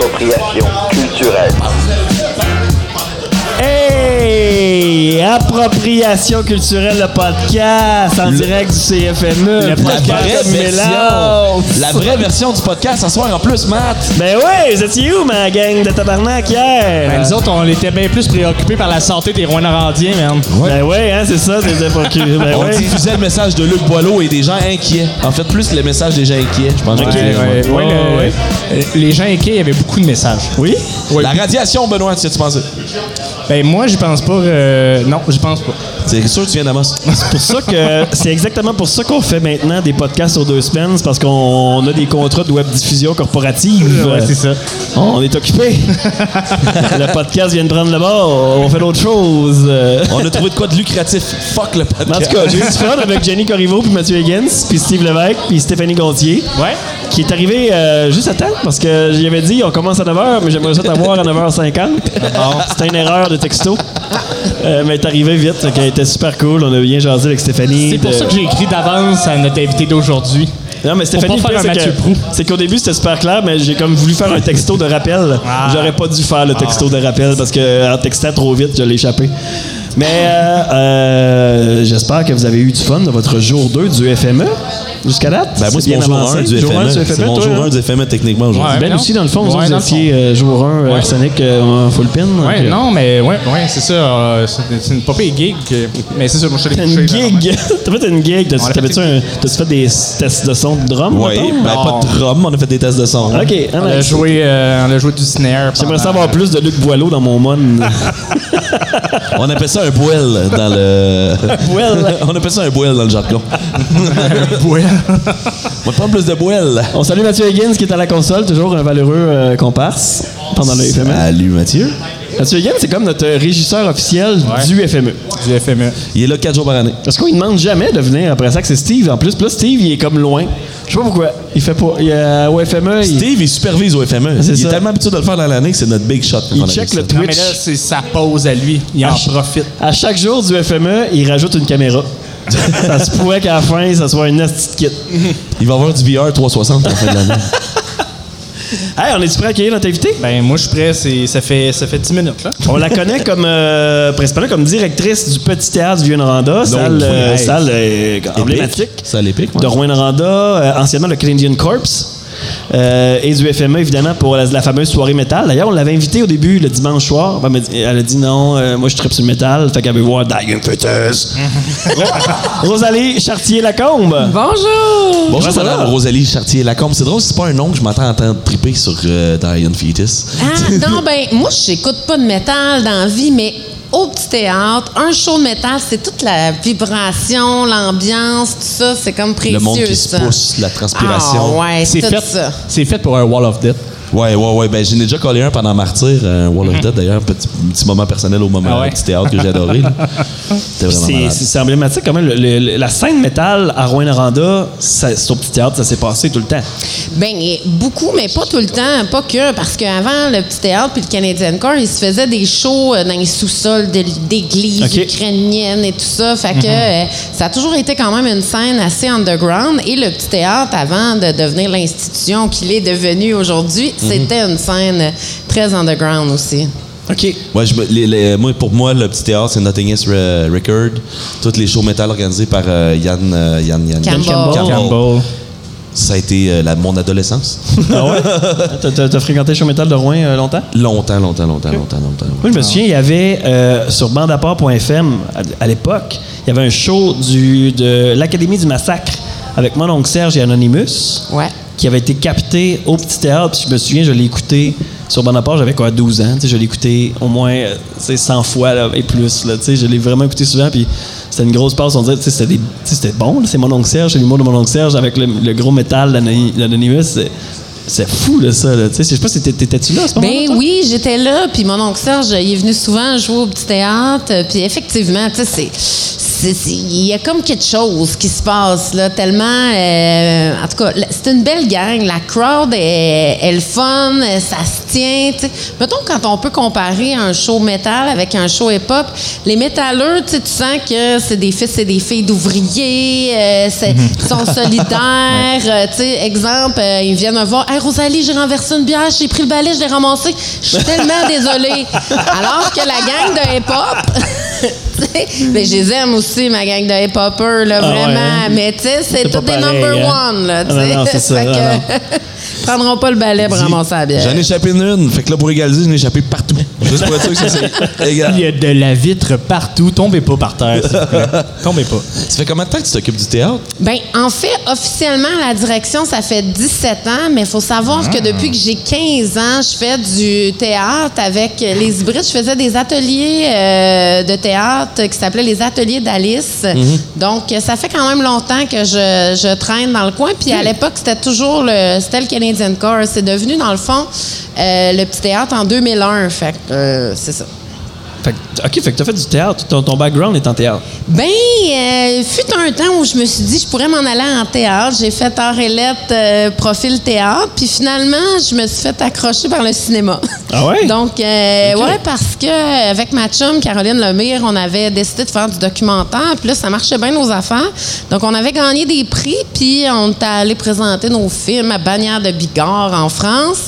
Appropriation culturelle. Hey! Appropriation culturelle, le podcast en direct du CFME. La vraie, version, la vraie version du podcast ce soir en plus, Matt. Ben ouais, vous étiez où, ma gang de tabarnak hier? Ben, nous autres, on était bien plus préoccupés par la santé des Rouen-Normandiens, man. Ben ouais, hein, c'est ça, curieux. Ben On ouais. diffusait le message de Luc Boileau et des gens inquiets. En fait, plus le message des gens inquiets, je pense. que je Ok, vais dire. ouais. Ouais, le- ouais. euh, Les gens inquiets, il y avait beaucoup de messages. Oui? La radiation, Benoît, tu tu pensais? Ben, moi, je pense pas. euh, non, je pense pas. C'est sûr que tu viens d'Amos. C'est pour ça que c'est exactement pour ça qu'on fait maintenant des podcasts sur deux semaines, parce qu'on a des contrats de web diffusion corporative. Ouais, c'est ça. On est occupé. le podcast vient de prendre le bord. On fait d'autres choses. Euh, On a trouvé de quoi de lucratif. Fuck le podcast. En tout cas, j'ai eu du fun avec Jenny Corriveau, puis Mathieu Higgins, puis Steve Lévesque, puis Stéphanie Gontier. Ouais. Qui est arrivé euh, juste à temps, parce que j'y avais dit, on commence à 9h, mais j'aimerais ça t'avoir à 9h50. C'était une erreur de texto. Euh, mais elle est arrivé vite, donc elle était super cool. On a bien jasé avec Stéphanie. C'est pour de- ça que j'ai écrit d'avance à notre invité d'aujourd'hui. Non, mais Stéphanie, c'est qu'au début, c'était super clair, mais j'ai comme voulu faire un texto de rappel. Ah. J'aurais pas dû faire le texto de rappel parce que en textant trop vite, je l'ai échappé. Mais euh, euh, j'espère que vous avez eu du fun de votre jour 2 du FME jusqu'à date. Ben, moi, c'est mon jour 1 du Jour un FME. du C'est mon toi, jour hein? 1 du FME techniquement aujourd'hui. Ouais. Ben aussi, dans le fond, vous, Ouais, dans vous étiez euh, jour 1 Ouais. Arsenic euh, en full pin. Ouais, euh, non, mais ouais, ouais, c'est ça. euh, c'est une popée gig. euh, Mais c'est ça, moi, je suis T'as allé une gig. T'as fait une gig. T'avais-tu fait un- T'as-tu fait des tests de son de drum? Oui, ben, pas de drum, on a fait des tests de son. Ok, ah, On a joué, euh, on a joué du snare. J'aimerais savoir plus de Luc Boileau dans mon mon. On appelle ça un bouel dans le. On appelle ça un bouel dans le jargon. Ouais. On va prendre plus de bouel. On salue Mathieu Higgins qui est à la console, toujours un valeureux euh, comparse pendant le FME. Salut Mathieu. Mathieu Higgins, c'est comme notre régisseur officiel Ouais. du FME. Du FME. Il est là 4 jours par année. Parce qu'on ne demande jamais de venir après ça que c'est Steve en plus. Puis là, Steve, il est comme loin. Je sais pas pourquoi. Il fait pas. Il, euh, au FME, il, Steve, il supervise au FME. C'est Il ça. est tellement habitué de le faire dans l'année que c'est notre big shot. quand il on check le ça. Non, mais Twitch. là, c'est sa pause à lui. Il en profite. À chaque jour du FME, il rajoute une caméra. ça se pourrait qu'à la fin, ça soit une petite kit. Il va avoir du VR 360 en fin de l'année. Hey, on est-tu prêt à accueillir notre invité? Ben, moi, je suis prêt. c'est- Ça fait, ça fait 10 minutes, là. On la connaît comme euh, principalement comme directrice du Petit Théâtre du Vieux-Noranda, salle, euh, hey. salle euh, emblématique C'est à l'épique, de Rouen-Noranda, euh, anciennement le Canadian Corps. Euh, et du FME, évidemment, pour la, la fameuse soirée métal. D'ailleurs, on l'avait invité au début, le dimanche soir. Ben, Elle, a dit non, euh, moi je tripe sur le métal. Fait qu'elle veut voir Dying Fetus. Rosalie Chartier-Lacombe. Bonjour! Bonjour, ça va? madame Rosalie Chartier-Lacombe. C'est drôle, c'est pas un nom que je m'entends entendre triper sur euh, Diane Fetus. Ah, non, ben, moi, j'écoute pas de métal dans la vie, mais au petit théâtre, un show de métal, c'est toute la vibration, l'ambiance, tout ça, c'est comme précieux. Le monde qui se pousse, la transpiration. Ah, ouais, C'est fait, c'est fait pour un Wall of Death. Ouais, ouais, ouais. Ben, j'en ai déjà collé un pendant Martyr, un Wall of Death d'ailleurs. Petit, petit moment personnel au moment Ah ouais? petit théâtre que j'ai adoré. C'est- emblématique quand même. Le- le- la scène métal à Rouen-Noranda, au Petit Théâtre, ça s'est passé tout le temps. Ben, beaucoup, mais pas tout le temps, pas que, parce qu'avant, le petit théâtre puis le Canadian Corps, ils se faisaient des shows euh, dans les sous-sols d'églises Ok. ukrainiennes et tout ça. Fait que euh, ça a toujours été quand même une scène assez underground. Et le petit théâtre, avant de devenir l'institution qu'il est devenu aujourd'hui, c'était une scène très underground aussi. OK. Ouais, je me- les- les- moi, pour moi, le petit théâtre, c'est Nothingness Re- Record. Toutes les shows métal organisés par euh, Yann, euh, Yann, Yann, Campbell. Campbell. Campbell. Ça a été euh, la, mon adolescence. Ah ouais? T'as- t'as fréquenté le show métal de Rouen euh, longtemps? longtemps, longtemps, longtemps, longtemps, longtemps. Moi, je me souviens, il y avait euh, sur bandapport.fm à, à l'époque, il y avait un show du, de l'Académie du Massacre avec mon oncle Serge et Anonymous Ouais. Qui avait été capté au Petit Théâtre. Puis je me souviens, je l'ai écouté sur Bonaparte, j'avais quoi, 12 ans. Je l'ai écouté au moins euh, tu sais, 100 fois là, et plus. Là, je l'ai vraiment écouté souvent. Puis c'était une grosse passe. On sais, c'était, bon. C'est mon oncle Serge, c'est l'humour de mon oncle Serge avec le, le gros métal d'Anony- d'Anonymous. C'est, fou, là, ça. Là. Je sais pas si t'étais- t'étais-tu là à ce moment-là? Ben oui, j'étais là, puis mon oncle Serge, il est venu souvent jouer au petit théâtre, puis effectivement, c'est- il y a comme quelque chose qui se passe là, tellement, euh, en tout cas, c'est une belle gang, la crowd est, est le fun, ça se tient. tu sais. Mettons, quand on peut comparer un show métal avec un show hip-hop, les métalleux, tu sens que c'est des fils et des filles d'ouvriers, euh, c'est- ils sont solidaires. euh, tu sais, exemple, euh, ils viennent me voir Hey, Rosalie, j'ai renversé une bière, j'ai pris le balai, je l'ai ramassé. Je suis tellement désolée. Alors que la gang de hip-hop, mais je les aime aussi, ma gang de hip-hoppers, là, Ah ouais, vraiment. hein? Mais tu sais, c'est pas des number hein? one, là, non, non, ça, que- prendront pas le balai pour ramasser la bière. J'en ai échappé une. Fait que là, pour égaliser, j'en ai échappé partout. Juste pour être sûr que c'est Il y a de la vitre partout. Tombez pas par terre, s'il vous plaît. Tombez pas. Ça fait combien de temps que tu t'occupes du théâtre? Ben, en fait, officiellement, la direction, ça fait 17 ans, mais il faut savoir que depuis que j'ai 15 ans, je fais du théâtre avec les hybrides. Je faisais des ateliers euh, de théâtre qui s'appelaient les ateliers d'Alice. Donc, ça fait quand même longtemps que je, je traîne dans le coin. Puis à l'époque, c'était toujours le, c'était le C'est devenu, dans le fond, euh, le petit théâtre en 2001. Fait euh, c'est ça. Fait que- OK, fait que t'as fait du théâtre. Ton, ton background est en théâtre. Ben, euh, fut un temps où je me suis dit je pourrais m'en aller en théâtre. J'ai fait art et lettres, euh, profil théâtre, puis finalement je me suis fait accrocher par le cinéma. Ah ouais? Donc, euh, ouais, parce que avec ma chum Caroline Lemire, on avait décidé de faire du documentaire, puis là ça marchait bien nos affaires. Donc on avait gagné des prix, puis on était allé présenter nos films à Bagnères de Bigorre en France.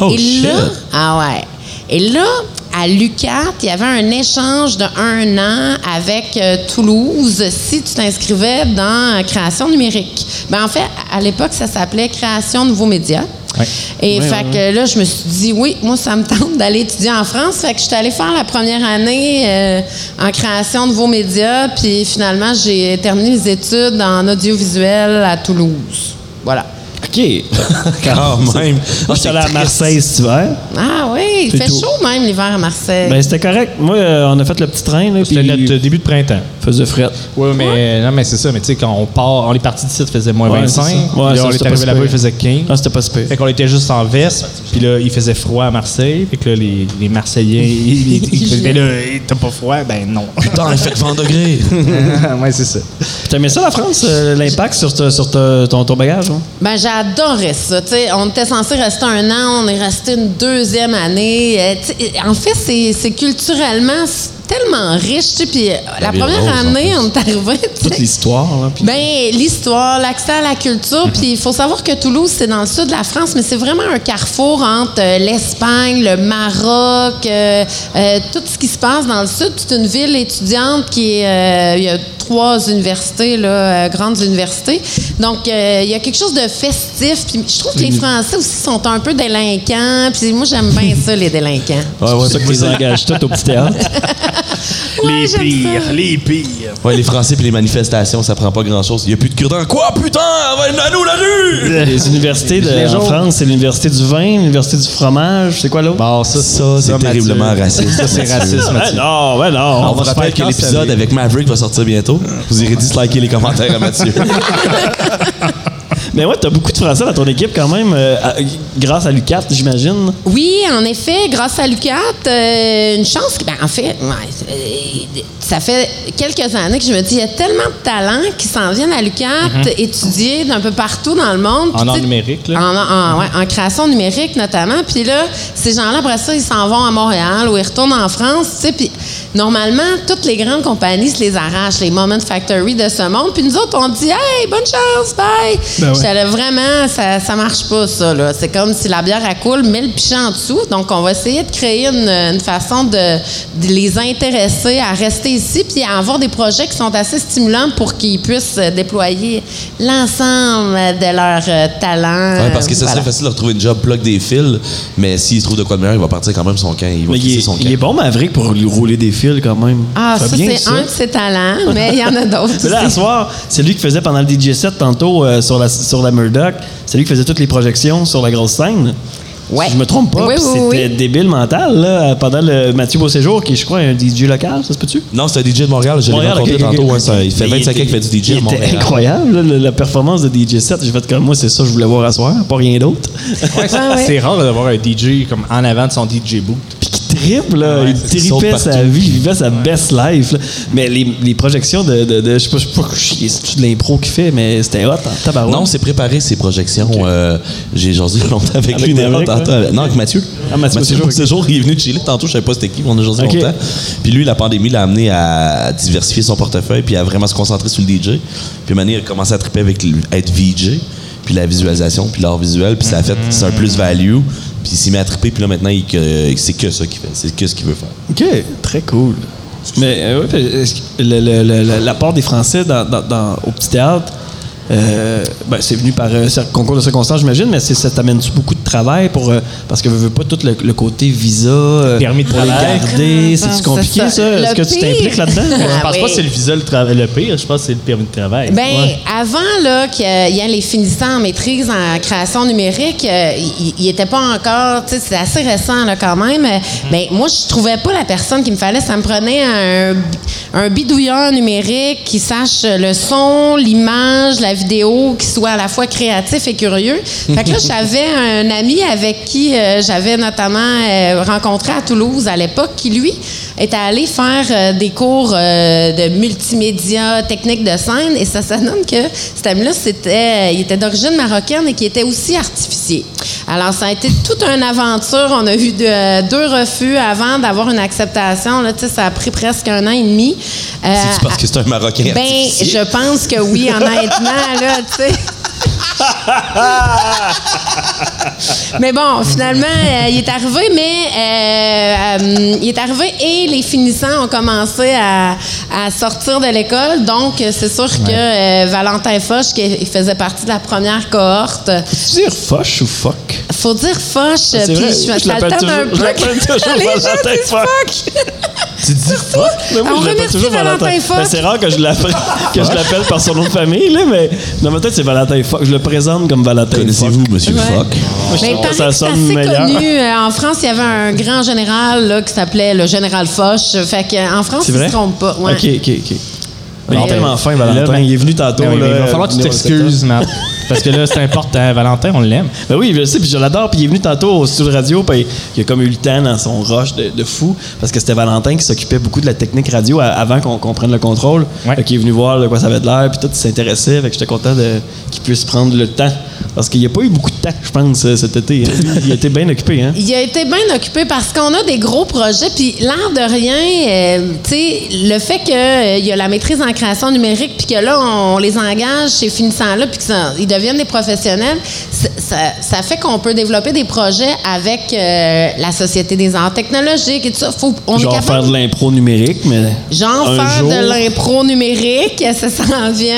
Oh, et shit. là, ah ouais. Et là, à l'UQAT, il y avait un échange de un an avec euh, Toulouse si tu t'inscrivais dans euh, création numérique. Ben, en fait, à l'époque, ça s'appelait création nouveaux médias. Ouais. Et fait que là, je me suis dit, oui, moi, ça me tente d'aller étudier en France. Fait que je suis allée faire la première année euh, en création de nouveaux médias. Puis finalement, j'ai terminé mes études en audiovisuel à Toulouse. Voilà. OK. Quand même. Moi, je suis allé à Marseille cet hiver. Ah oui, il C'est fait tout. chaud même l'hiver à Marseille. Ben, c'était correct. Moi, euh, on a fait le petit train, là, C'était notre début de printemps. Faisait fret. Oui, mais non, mais c'est ça. Mais tu sais, quand on part, on est parti d'ici, il faisait moins Ouais, 25. c'est ça. Puis Ouais, là, on est c'était arrivé pas là-bas, il super. faisait 15. Ah, c'était pas super. Fait qu'on était juste en veste, puis là, il faisait froid à Marseille. Fait que là, les, les Marseillais, ils, ils, ils faisaient là, t'as pas froid? Ben non. Putain, il fait 20 degrés. ouais, c'est ça. Puis T'aimais ça, la France, euh, l'impact sur, ta- sur ton, ton bagage? hein? Ben, j'adorais ça. Tu sais, on était censé rester un an, on est resté une deuxième année. Euh, en fait, c'est c'est culturellement tellement riche. tu sais, Puis euh, la première année, on est arrivé. tu sais, Toute l'histoire, là. puis- Ben, l'histoire, l'accès à la culture. Puis il faut savoir que Toulouse, c'est dans le sud de la France, mais c'est vraiment un carrefour entre euh, l'Espagne, le Maroc, euh, euh, tout ce qui se passe dans le sud. C'est une ville étudiante qui est. euh, il y a trois universités, là, euh, grandes universités. Donc, euh, il y a quelque chose de festif. Puis je trouve que les Français aussi sont un peu délinquants. Puis moi, j'aime bien ça, les délinquants. Ouais, C'est ouais, ça qu'ils les engagent tous au petit théâtre. J'aime ça. les pires. ouais, les Français puis les manifestations, ça prend pas grand-chose. Il y a plus de cure-dents. Quoi, putain? Va à nous, la rue! Les universités de, Les en. France, c'est l'université du vin, l'université du fromage. C'est quoi l'autre? Bon, ça, Ça, c'est terriblement raciste. Ça, c'est raciste, Mathieu. non, ouais, non. On va vous se rappelle faire que l'épisode avec Maverick va sortir bientôt. Vous irez disliker les commentaires à Mathieu. Mais ouais, t'as beaucoup de Français dans ton équipe quand même, euh, à- grâce à l'UCAT, j'imagine. Oui, en effet, grâce à l'UCAT, euh, une chance. que- Ben, en fait, ouais, euh, ça fait quelques années que je me dis, il y a tellement de talents qui s'en viennent à l'UCAT étudier d'un peu partout dans le monde. En art tu numérique, là. En, en- ouais, en création numérique, notamment. Puis là, ces gens-là, après ça, ils s'en vont à Montréal ou ils retournent en France. tu sais, Puis normalement, toutes les grandes compagnies se les arrachent, les Moment Factory de ce monde. Puis nous autres, on dit, hey, bonne chance, bye. Ben ouais. Vraiment, ça, ça marche pas, ça. là. C'est comme si la bière, elle coule, mais le pichet en dessous. Donc, on va essayer de créer une, une façon de, de les intéresser à rester ici puis à avoir des projets qui sont assez stimulants pour qu'ils puissent déployer l'ensemble de leurs euh, talents. Ouais, parce que ça Voilà. serait facile de retrouver une job plug des fils, mais s'il trouve de quoi de meilleur, il va partir quand même son camp. Il va il est, son camp. il est bon, Maverick, pour lui rouler des fils quand même. Ah, ça, bien, c'est un de ses talents, mais il y en a d'autres. Mais là, à soir, c'est lui qui faisait pendant le DJ set tantôt euh, sur, la, sur la Murdoch. C'est lui qui faisait toutes les projections sur la grosse scène. Ouais. Si je me trompe pas. Oui, puis oui, C'était oui. débile mental, là, pendant le Mathieu Beauséjour, qui est, je crois, un DJ local, ça se peut-tu? Non, c'est un DJ de Montréal. Je l'ai rencontré ok, ok, tantôt. ok. ouais, ça- il fait Mais 25 ans qu'il fait du DJ il à Montréal. incroyable, là, la, performance de DJ set. J'ai fait comme moi, c'est ça que je voulais voir à soir, pas rien d'autre. Ouais, c'est- Ouais, ouais. C'est rare d'avoir un DJ comme en avant de son DJ boot. Qui tripe, là. Ouais, il tripait sa vie, il vivait sa best life. là. Mais les, les projections de, de, de- je sais pas, je sais pas, c'est de l'impro qu'il fait, mais c'était hot en tabarouette. Non, c'est préparé ses projections. Euh, j'ai jasé longtemps avec, Avec lui. Maverick, tantôt, ouais. Non, avec Mathieu. Ah, Mathieu ok. Séjour, il est venu de Chili tantôt, je savais pas c'était qui, on a jasé Ok. longtemps. Puis lui, la pandémie l'a amené à diversifier son portefeuille puis à vraiment se concentrer sur le DJ. Puis Mané a commencé à triper avec être VJ, puis la visualisation, puis l'art visuel, puis ça a fait c'est un plus value. Puis il s'est mis à triper, puis là maintenant, il, c'est que ça qu'il fait, c'est que ce qu'il veut faire. OK, très cool. Mais euh, ouais, le- le- le- le- l'apport des Français dans- dans- au petit théâtre, euh, ben, c'est venu par un cer- concours de circonstances, j'imagine, mais c'est- ça t'amène-tu beaucoup de travail pour. euh, parce que veux, veux pas tout le, le côté visa, euh, Permis de travail. garder, C'est compliqué ça. ça? Est-ce que tu t'impliques là-dedans? Je Ah pense oui. pas que c'est le visa le, pire, je pense que c'est le permis de travail. Ben, Ouais. avant là, qu'il y ait les finissants en maîtrise en création numérique, euh, il n'était pas encore, tu sais, c'est assez récent là, quand même. Mhm. Ben, moi, je trouvais pas la personne qui me fallait. Ça me prenait un, un bidouilleur numérique qui sache le son, l'image, la vidéo, qui soit à la fois créatif et curieux. Fait que là, j'avais un ami avec qui euh, j'avais notamment euh, rencontré à Toulouse à l'époque, qui lui était allé faire euh, des cours euh, de multimédia, technique de scène, et ça, ça donne que cet ami-là, c'était, il était d'origine marocaine et qui était aussi artificier. Alors, ça a été toute une aventure. On a eu de- deux refus avant d'avoir une acceptation. Là, ça a pris presque un an et demi. Euh, C'est parce que c'est un Marocain ben, artificier? je pense que oui, honnêtement, là, tu sais. mais bon, finalement, euh, il est arrivé, mais euh, euh, il est arrivé et les finissants ont commencé à, à sortir de l'école. Donc, c'est sûr que Valentin Foch, qui faisait partie de la première cohorte, Tu dire foche ou fuck? Faut dire Foch, C'est puis vrai, je, je ça le l'appelle un toujours- je peu. l'appelle toujours Les gens Valentin Foch. Foch. Tu dis fuck? Mais moi, On je remercie toujours Valentin Foch. Ben, c'est rare que je l'appelle que je l'appelle par son nom de famille, là, mais dans ma tête, c'est Valentin Fock. Je le présente comme Valentin. Connaissez-vous Monsieur Ouais. Fock? Mais trouve ça que c'est sonne meilleur. connu? Euh, En France, il y avait un grand général là, qui s'appelait le général Foch. Fait qu'en France, C'est il ne se trompe pas. Ouais. OK, OK, OK. Mais il est euh, tellement fin, Valentin. là, ben- il est venu tantôt. Ben là, il va falloir que tu t'excuses, Matt. Parce que là, c'est important. Valentin, on l'aime. Ben oui, je sais, puis je l'adore. Puis il est venu tantôt au studio de radio, puis il a comme eu le temps dans son rush de, de fou, parce que c'était Valentin qui s'occupait beaucoup de la technique radio à- avant qu'on prenne le contrôle. Ouais. Fait qu'il est venu voir de quoi ça avait de l'air, puis tout, il s'intéressait. Fait que j'étais content qu'il puisse prendre le temps. Parce qu'il n'y a pas eu beaucoup de temps, je pense, euh, cet été. hein. Il a été bien occupé, hein? Il a été bien occupé parce qu'on a des gros projets. Puis l'air de rien, euh, tu sais, le fait qu'il y a la maîtrise en création numérique, puis que là, on les engage chez finissants-là, puis qu'ils deviennent des professionnels, ça, ça fait qu'on peut développer des projets avec euh, la Société des arts technologiques et tout ça. Faut, on Genre est capable faire de l'impro numérique, mais. Genre un faire jour- de l'impro numérique, ça s'en vient.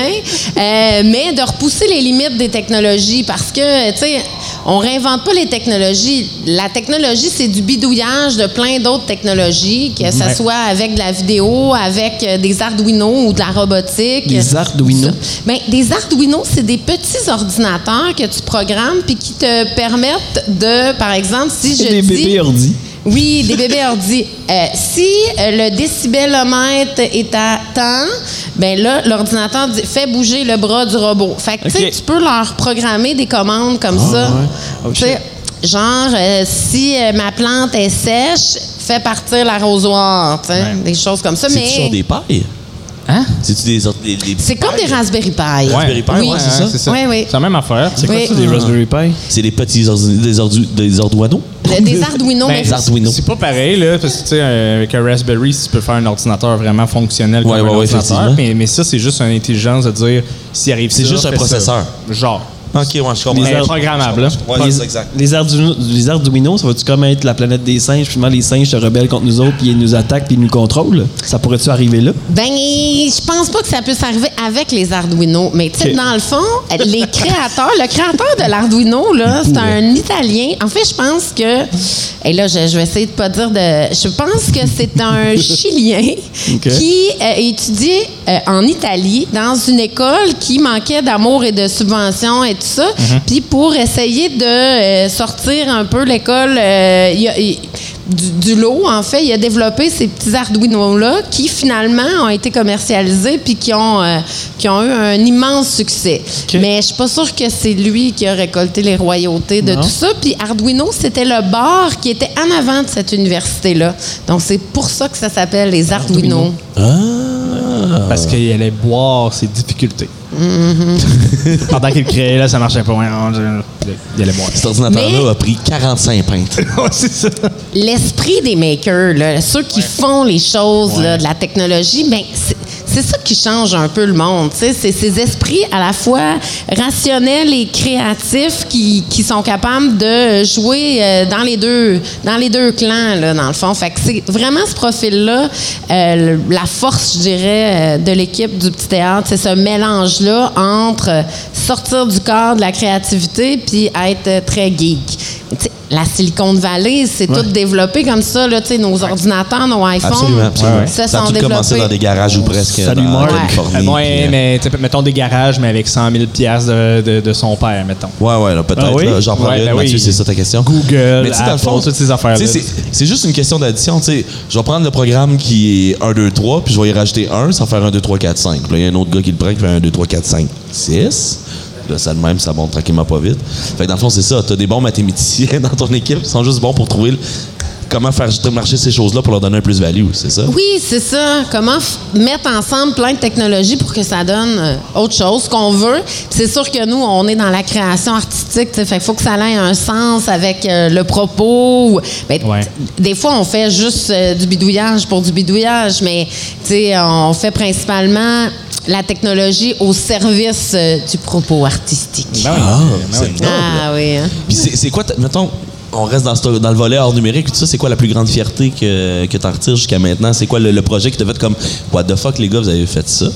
Euh, mais de repousser les limites des technologies parce que, tu sais, on réinvente pas les technologies. La technologie, c'est du bidouillage de plein d'autres technologies, que ce Ouais. soit avec de la vidéo, avec euh, des Arduino ou de la robotique. Des Arduino? Ben, des Arduino, c'est des petits ordinateurs que tu programmes puis qui te permettent de, par exemple, si je des dis... bébés ordi. Oui, des bébés ordi. Euh, si le décibelomètre est à temps, ben là, l'ordinateur dit fais bouger le bras du robot. Fait que tu sais, Ok. tu peux leur programmer des commandes comme ça. ouais. Oh, Tu sais, genre, euh, si euh, ma plante est sèche, fais partir l'arrosoir. Des choses comme ça. C'est-tu Mais sur des pailles? Hein? C'est-tu des, des, des c'est comme des Raspberry Pi. Raspberry Pi, Oui. ouais, c'est ça. Oui, oui. C'est la même affaire. C'est quoi Oui. ça, des Raspberry Pi? C'est des petits ordi- des, ordu- des Arduino? Des Arduino. Ben, mais des Arduino. C'est pas pareil, là, parce que, tu sais, avec un Raspberry, tu peux faire un ordinateur vraiment fonctionnel Ouais, comme ouais, un ouais, ordinateur. Mais, mais ça, c'est juste une intelligence de dire, s'il arrive C'est juste un ça. processeur. Genre. Ok, ouais, je comprends. Ouais, les, c'est exact. les Arduino, les Arduino, ça va-tu comme être la planète des singes? Finalement, les singes se rebellent contre nous autres, puis ils nous attaquent, puis ils nous contrôlent? Ça pourrait-tu arriver là? Ben, je pense pas que ça puisse arriver avec les Arduino. Mais tu sais, dans le fond, les créateurs, le créateur de l'Arduino, là, c'est un Italien. En fait, je pense que, et là, je, je vais essayer de pas dire de, je pense que c'est un Chilien qui euh, étudiait euh, en Italie dans une école qui manquait d'amour et de subventions et tout ça. Puis pour essayer de euh, sortir un peu l'école, euh, du, du lot, en fait, il a développé ces petits Arduino-là qui finalement ont été commercialisés puis qui ont, euh, qui ont eu un immense succès. Mais je suis pas sûre que c'est lui qui a récolté les royautés de Non. tout ça. Puis Arduino, c'était le bar qui était en avant de cette université-là. Donc c'est pour ça que ça s'appelle les Arduino. Parce qu'il allait boire ses difficultés. Mm-hmm. Pendant qu'il créait, là, ça marchait pas. Ouais, Il allait boire. Cet ordinateur-là Mais- a pris 45 pintes. Ouais, c'est ça. L'esprit des makers, là, ceux qui font les choses là, de la technologie, ben, c'est- c'est ça qui change un peu le monde. C'est ces esprits à la fois rationnels et créatifs qui, qui sont capables de jouer euh, dans les deux dans les deux clans, là, dans le fond. Fait que c'est vraiment ce profil-là, euh, la force, je dirais, euh, de l'équipe du petit théâtre, c'est ce entre sortir du cadre de la créativité puis être euh, très geek. La Silicon Valley, c'est tout développé comme ça, là, tu sais, nos ordinateurs, nos iPhones, Absolument. absolument. ça Ça a sont tout commencé dans des garages ou presque Salut, dans. Californie. Ouais, puis, euh, mais mettons des garages, mais avec 100 000 piastres de, de, de son père, mettons. Ouais, ouais, là, peut-être. Ah oui? J'en prends Ouais, une, ben Mathieu, oui. c'est ça ta question. Google, Mais dans le Apple, fond, toutes ces sais, C'est juste une question d'addition. tu sais. Je vais prendre le programme qui est 1, 2, 3, puis je vais y rajouter 1, ça va faire 1, 2, 3, 4, 5. Puis là, il y a un autre gars qui le prend qui fait 1, 2, 3, 4, 5, 6. Là, ça de même, ça monte tranquillement pas vite. Fait que dans le fond, c'est ça. Tu as des bons mathématiciens dans ton équipe qui sont juste bons pour trouver le- comment faire marcher ces choses-là pour leur donner un plus-value, c'est ça? Oui, c'est ça. Comment mettre ensemble plein de technologies pour que ça donne euh, autre chose qu'on veut. C'est sûr que nous, on est dans la création artistique. Fait qu'il faut que ça ait un sens avec euh, le propos. ou- ben, Ouais. t- Des fois, on fait juste euh, du bidouillage pour du bidouillage, mais on fait principalement la technologie au service euh, du propos artistique. Ben oui, Ah, ben c'est oui. noble. Ah oui. hein. Puis c'est c'est quoi, mettons, on reste dans, ce- dans le volet hors numérique, tout ça, c'est quoi la plus grande fierté que, que tu en retires jusqu'à maintenant? C'est quoi le, le projet qui t'a fait comme, what the fuck, les gars, vous avez fait ça?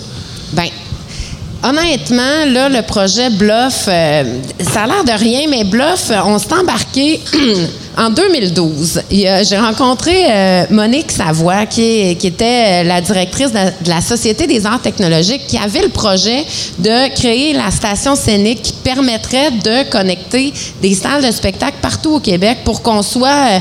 Honnêtement, là, le projet Bluff, euh, ça a l'air de rien, mais Bluff, euh, on s'est embarqué en 2012. Il y a- J'ai rencontré euh, Monique Savoie, qui, est- qui était euh, la directrice de la, de la Société des arts technologiques, qui avait le projet de créer la station scénique qui permettrait de connecter des salles de spectacle partout au Québec pour qu'on soit euh,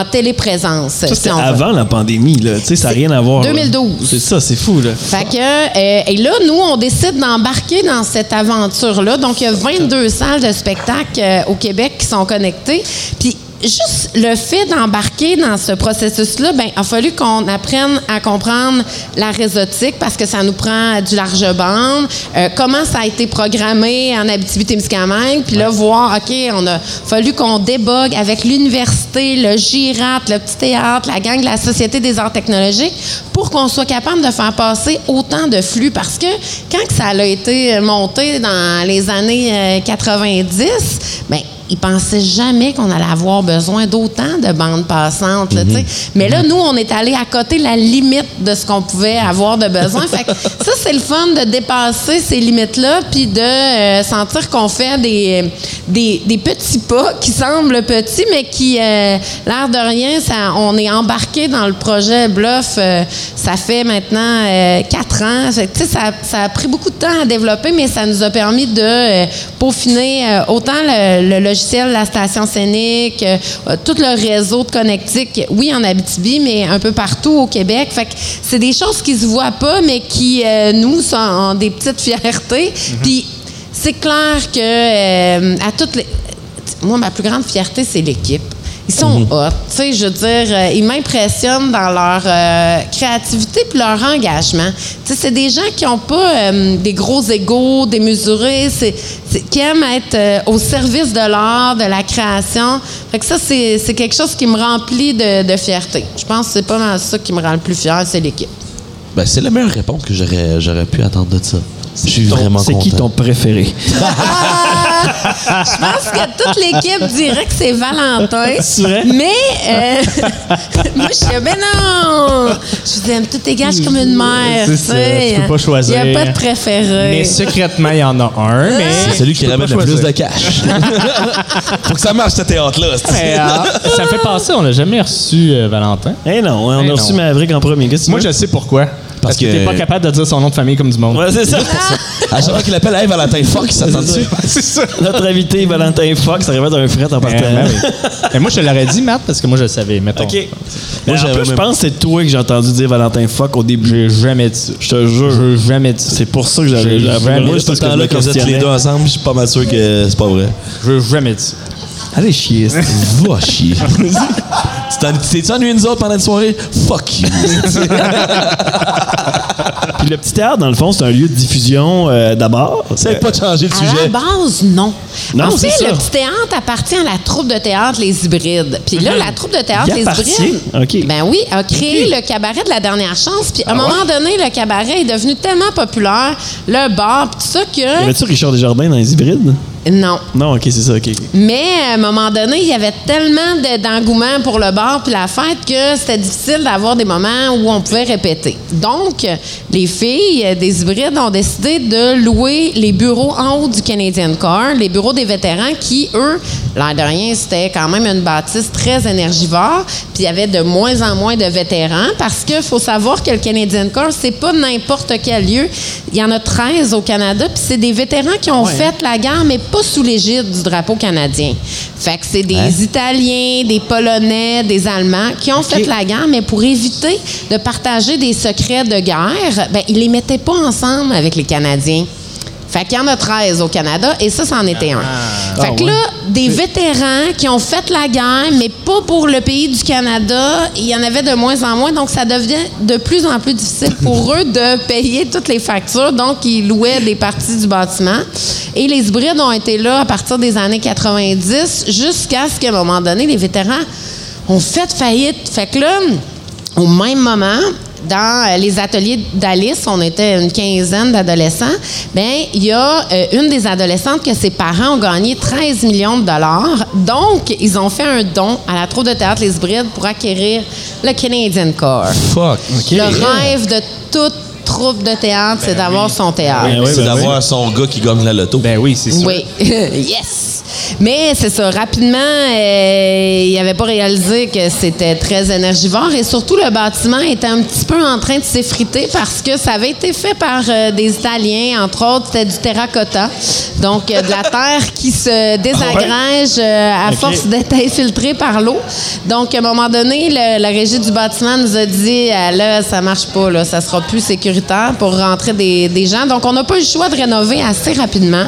en téléprésence. Ça, si veut. avant la pandémie, là. Tu sais, ça n'a rien à voir. là. 2012. C'est ça, c'est fou, là. Fait que, euh, et là, nous, on décide d'embarquer dans cette aventure-là. Donc, il y a 22 salles de spectacle euh, au Québec qui sont connectées. Puis, juste le fait d'embarquer dans ce processus-là, ben, il a fallu qu'on apprenne à comprendre la réseautique parce que ça nous prend du large bande. Euh, comment ça a été programmé en Abitibi-Témiscamingue? Puis là, voir, OK, on a fallu qu'on débogue avec l'université, le GIRAT, le petit théâtre, la gang de la Société des arts technologiques pour qu'on soit capable de faire passer autant de flux. Parce que quand ça a été monté dans les années euh, 90, ben ils pensaient jamais qu'on allait avoir besoin d'autant de bandes passantes. là, sais. Mais là, nous, on est allé à côté de la limite de ce qu'on pouvait avoir de besoin. fait que ça, c'est le fun de dépasser ces limites-là, puis de euh, sentir qu'on fait des, des, des petits pas qui semblent petits, mais qui, euh, l'air de rien, ça, on est embarqué dans le projet Bluff. euh, ça fait maintenant quatre ans. Fait ça, ça a pris beaucoup de temps à développer, mais ça nous a permis de peaufiner autant le, le la station scénique, euh, tout le réseau de connectique, oui, en Abitibi, mais un peu partout au Québec. Fait que c'est des choses qui se voient pas, mais qui, euh, nous, sont des petites fiertés. Puis c'est clair que euh, à toutes les... Moi, ma plus grande fierté, c'est l'équipe. Ils sont hot. Tu sais, je veux dire, euh, ils m'impressionnent dans leur euh, créativité puis leur engagement. Tu sais, c'est des gens qui n'ont pas euh, des gros égaux démesurés, c'est, qui aiment être au service de l'art, de la création. Fait que ça, c'est, c'est quelque chose qui me remplit de, de fierté. Je pense que c'est pas mal ça qui me rend le plus fier, c'est l'équipe. Ben, c'est la meilleure réponse que j'aurais, j'aurais pu attendre de ça. Je suis vraiment C'est qui ton préféré? Ah! je pense que toute l'équipe dirait que c'est Valentin. C'est vrai? Mais euh, moi, je suis mais non! Je vous aime tout suis comme une mère. C'est ça, sais. tu peux pas choisir. Il n'y a pas de préféré. Mais secrètement, il y en a un, mais. C'est celui qui ramène pas le plus de cash. Faut que ça marche, ce théâtre-là. euh, ça fait passer, on n'a jamais reçu euh, Valentin. Eh non, on Eh a reçu non. Maverick en premier. Moi, je sais pourquoi. Parce Parce que t'es que- pas capable de dire son nom de famille comme du monde. Ouais, c'est ça. À chaque fois qu'il appelle, hey, Valentin Fuck, ça c'est ça. Notre invité, Valentin Fox, ça aurait un fret en partant. Mais moi, je te l'aurais dit, Matt, parce que moi, je le savais. Mettons. OK. Moi, en plus, je pense que c'est toi que j'ai entendu dire Valentin Fox au début. J'ai jamais dit ça. Je te jure. J'ai jamais dit ça. C'est pour ça que j'avais J'ai j'avais- jamais- Moi, juste tout le parce que temps je là, quand vous êtes les deux ensemble, je suis pas mal sûr que c'est pas vrai. J'ai jamais dit ça. Allez chier. c'est- Va chier. T'es-tu ennuyé nous autres pendant une soirée? Fuck you. Puis le petit théâtre, dans le fond, c'est un lieu de diffusion euh, d'abord. C'est pas de changer de À la sujet. base, non. Non, en c'est fait, ça. le petit théâtre appartient à la troupe de théâtre Les Hybrides. Puis là, la troupe de théâtre Les? Hybrides, OK. ben oui, a créé le cabaret de la dernière chance. Puis à un moment donné, le cabaret est devenu tellement populaire, le bar, puis tout ça Y que avait-tu Richard Desjardins dans les hybrides? Non. Non, ok, c'est ça, ok. Mais à un moment donné, il y avait tellement de- d'engouement pour le bar puis la fête que c'était difficile d'avoir des moments où on pouvait répéter. Donc, les filles des hybrides ont décidé de louer les bureaux en haut du Canadian Car, les bureaux des vétérans qui, eux, l'air de rien, c'était quand même une bâtisse très énergivore. Puis il y avait de moins en moins de vétérans parce qu'il faut savoir que le Canadian Car, c'est pas n'importe quel lieu. Il y en a 13 au Canada, puis c'est des vétérans qui ont fait la guerre, mais pas sous l'égide du drapeau canadien. Fait que c'est des Italiens, des Polonais, des Allemands qui ont fait la guerre, mais pour éviter de partager des secrets de guerre, ben, ils les mettaient pas ensemble avec les Canadiens. Fait qu'il y en a 13 au Canada et ça, c'en était un. Fait que Ah, là, des vétérans qui ont fait la guerre, mais pas pour le pays du Canada, il y en avait de moins en moins, donc ça devient de plus en plus difficile pour eux de payer toutes les factures. Donc, ils louaient des parties du bâtiment. Et les hybrides ont été là à partir des années 90 jusqu'à ce qu'à un moment donné, les vétérans ont fait faillite. Fait que là, au même moment, dans euh, les ateliers d'Alice, on était une quinzaine d'adolescents, ben il y a euh, une des adolescentes que ses parents ont gagné 13 millions de dollars. Donc, ils ont fait un don à la troupe de théâtre Les Hybrides pour acquérir le Canadian Core. Fuck. Le rêve de toute troupe de théâtre, c'est d'avoir son théâtre. Ben oui, C'est ben d'avoir son gars qui gagne la loto. Ben oui, c'est sûr. Oui, yes. Mais c'est ça, rapidement, euh, il n'avait pas réalisé que c'était très énergivore et surtout le bâtiment était un petit peu en train de s'effriter parce que ça avait été fait par euh, des Italiens, entre autres, c'était du terracotta. Donc, euh, de la terre qui se désagrège euh, à force d'être infiltrée par l'eau. Donc, à un moment donné, le- la régie du bâtiment nous a dit Ah, là, ça marche pas, là, ça sera plus sécuritaire pour rentrer des, des gens. Donc, on n'a pas eu le choix de rénover assez rapidement.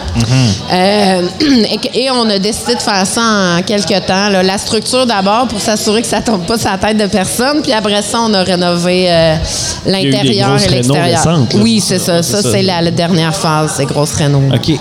Euh, et, que- et on a décidé de faire ça en quelques temps. là. La structure d'abord pour s'assurer que ça tombe pas sur la tête de personne. Puis après ça, on a rénové euh, l'intérieur et l'extérieur. Oui, c'est ça. Ça, C'est ça. c'est la, la dernière phase, ces grosses rénaux. OK.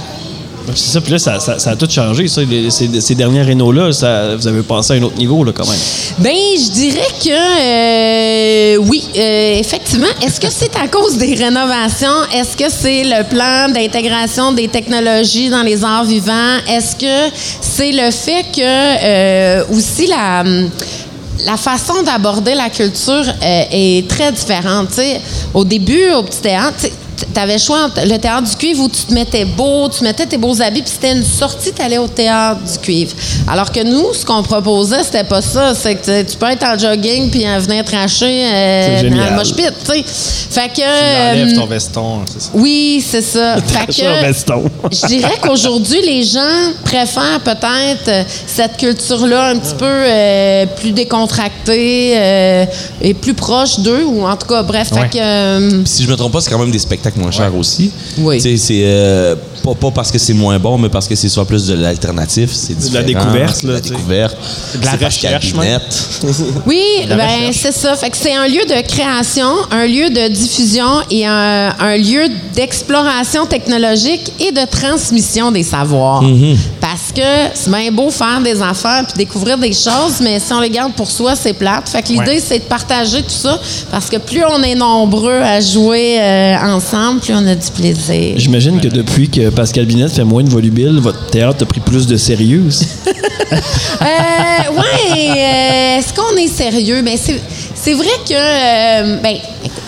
C'est ça, puis là, ça, a tout changé, ça. Ces, ces dernières rénaux-là, vous avez passé à un autre niveau, là, quand même. Ben, je dirais que euh, oui, euh, effectivement. Est-ce que c'est à cause des rénovations? Est-ce que c'est le plan d'intégration des technologies dans les arts vivants? Est-ce que c'est le fait que euh, aussi la la façon d'aborder la culture est très différente? Tu sais, au début, au petit théâtre, tu avais le choix entre le théâtre du cuivre où tu te mettais beau, tu mettais tes beaux habits, puis c'était une sortie, tu allais au théâtre du cuivre. Alors que nous, ce qu'on proposait, c'était pas ça. C'est que tu peux être en jogging puis en venir tracher euh, dans le mosh pit, tu sais. Fait que... Tu enlèves euh, ton veston, c'est ça. oui, c'est ça. Fait que, veston. je dirais qu'aujourd'hui, les gens préfèrent peut-être euh, cette culture-là un petit peu euh, plus décontractée euh, et plus proche d'eux, ou en tout cas, bref. Ouais. Fait que, euh, Puis si je me trompe pas, c'est quand même des spectacles moins chers aussi. Oui. C'est euh, pas, pas parce que c'est moins bon, mais parce que c'est soit plus de l'alternatif. C'est De la découverte, de là, la découverte. De la pas recherche, oui, ben, c'est ça. Fait que c'est un lieu de création, un lieu de diffusion et un, un lieu d'exploration technologique et de transmission des savoirs. Parce que c'est bien beau faire des affaires puis découvrir des choses, mais si on les garde pour soi, c'est plate. Fait que l'idée, Ouais. c'est de partager tout ça parce que plus on est nombreux à jouer euh, ensemble, plus on a du plaisir. J'imagine que depuis que Pascal Binette fait moins de volubile, votre théâtre a pris plus de sérieux. aussi. Euh, ouais, euh, est-ce qu'on est sérieux? Ben, c'est, c'est vrai que, euh, ben,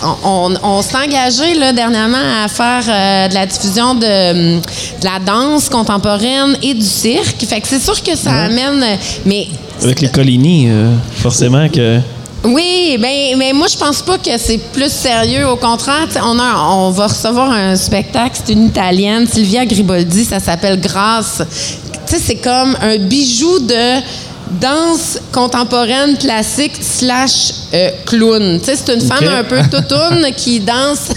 on, on- on s'est engagé là, dernièrement à faire euh, de la diffusion de, de la danse contemporaine et du cirque. Fait que c'est sûr que ça amène, mais Avec les Coligny, euh, forcément que. Oui, ben, mais moi, je pense pas que c'est plus sérieux. Au contraire, on, a, on va recevoir un spectacle, c'est une Italienne, Sylvia Griboldi, ça s'appelle Grâce. C'est comme un bijou de danse contemporaine classique slash euh, clown. C'est une femme un peu toutoune qui danse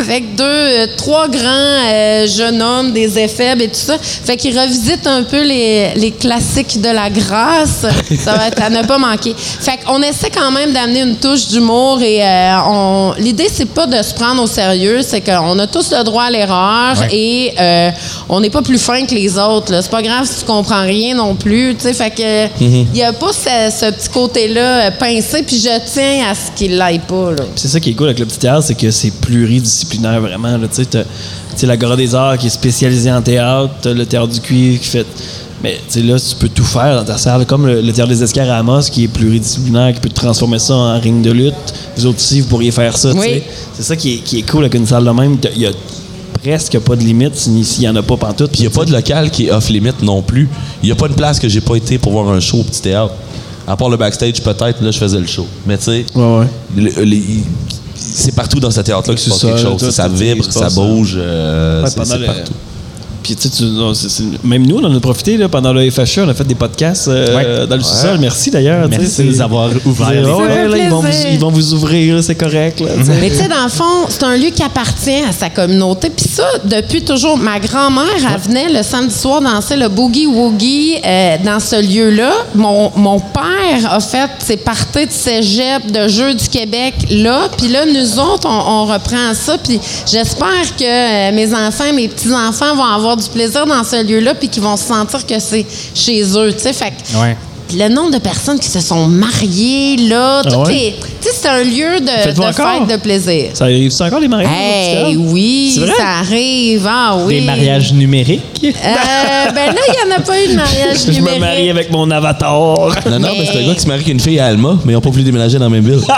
avec deux, euh, trois grands euh, jeunes hommes, des éphèbes et tout ça. Fait qu'ils revisitent un peu les, les classiques de la grâce. Ça va être à ne pas manquer. Fait qu'on essaie quand même d'amener une touche d'humour et euh, on... l'idée, c'est pas de se prendre au sérieux, c'est qu'on a tous le droit à l'erreur et on n'est pas plus fin que les autres. là. C'est pas grave si tu comprends rien non plus. Fait que il y a pas ce, ce petit côté-là pincé, puis je tiens à ce qu'il l'aille pas. Là. C'est ça qui est cool avec le petit théâtre, c'est que c'est pluridisciplinaire vraiment. là. Tu sais, t'as- tu sais, l'Agora des Arts qui est spécialisée en théâtre, t'as le théâtre du cuivre qui fait. Mais tu sais, là, tu peux tout faire dans ta salle, comme le, le théâtre des Escars à Amos qui est pluridisciplinaire, qui peut transformer ça en ring de lutte. Vous autres aussi, vous pourriez faire ça. Oui. C'est ça qui est, qui est cool avec une salle de même. Il y a presque pas de limite si- s'il y en a pas pantoute. Puis il n'y a pas de local qui est off-limit non plus. Il n'y a pas une place que j'ai pas été pour voir un show au petit théâtre. À part le backstage, peut-être, là, je faisais le show. Mais tu sais, Ouais, ouais. C'est partout dans ce théâtre-là que se passe ça, quelque chose. ça vibre, ça bouge. euh, Ouais, c'est- partout. Puis, tu sais, même nous, on en a profité là, pendant le FHE, on a fait des podcasts euh, Ouais. dans le sous-sol. Merci d'ailleurs. Merci c'est- de nous avoir ouvert. ouais, là, ils, vont vous, plaisir. ils vont vous ouvrir, c'est correct. Là, tu sais. Mais tu sais, dans le fond, c'est un lieu qui appartient à sa communauté. Puis ça, depuis toujours, ma grand-mère, elle venait le samedi soir danser le boogie-woogie euh, dans ce lieu-là. Mon, mon père a fait ses parties de cégep, de Jeux du Québec là. Puis là, nous autres, on, on reprend ça. Puis j'espère que euh, mes enfants, mes petits-enfants vont avoir du plaisir dans ce lieu-là puis qu'ils vont se sentir que c'est chez eux, tu sais. Fait que Ouais. le nombre de personnes qui se sont mariées là, toutes Ah ouais? les- tu sais, c'est un lieu de, fête de plaisir. Ça arrive ça encore les mariages? Hey, oui, vrai? ça arrive. Ah oui. Des mariages numériques? Euh, ben là, il n'y en a pas eu de mariage théâtre? Je me numérique. marie avec mon avatar. Non, non, Mais- mais c'est un gars qui se marie avec une fille à Alma, mais ils n'ont pas voulu déménager dans la même ville.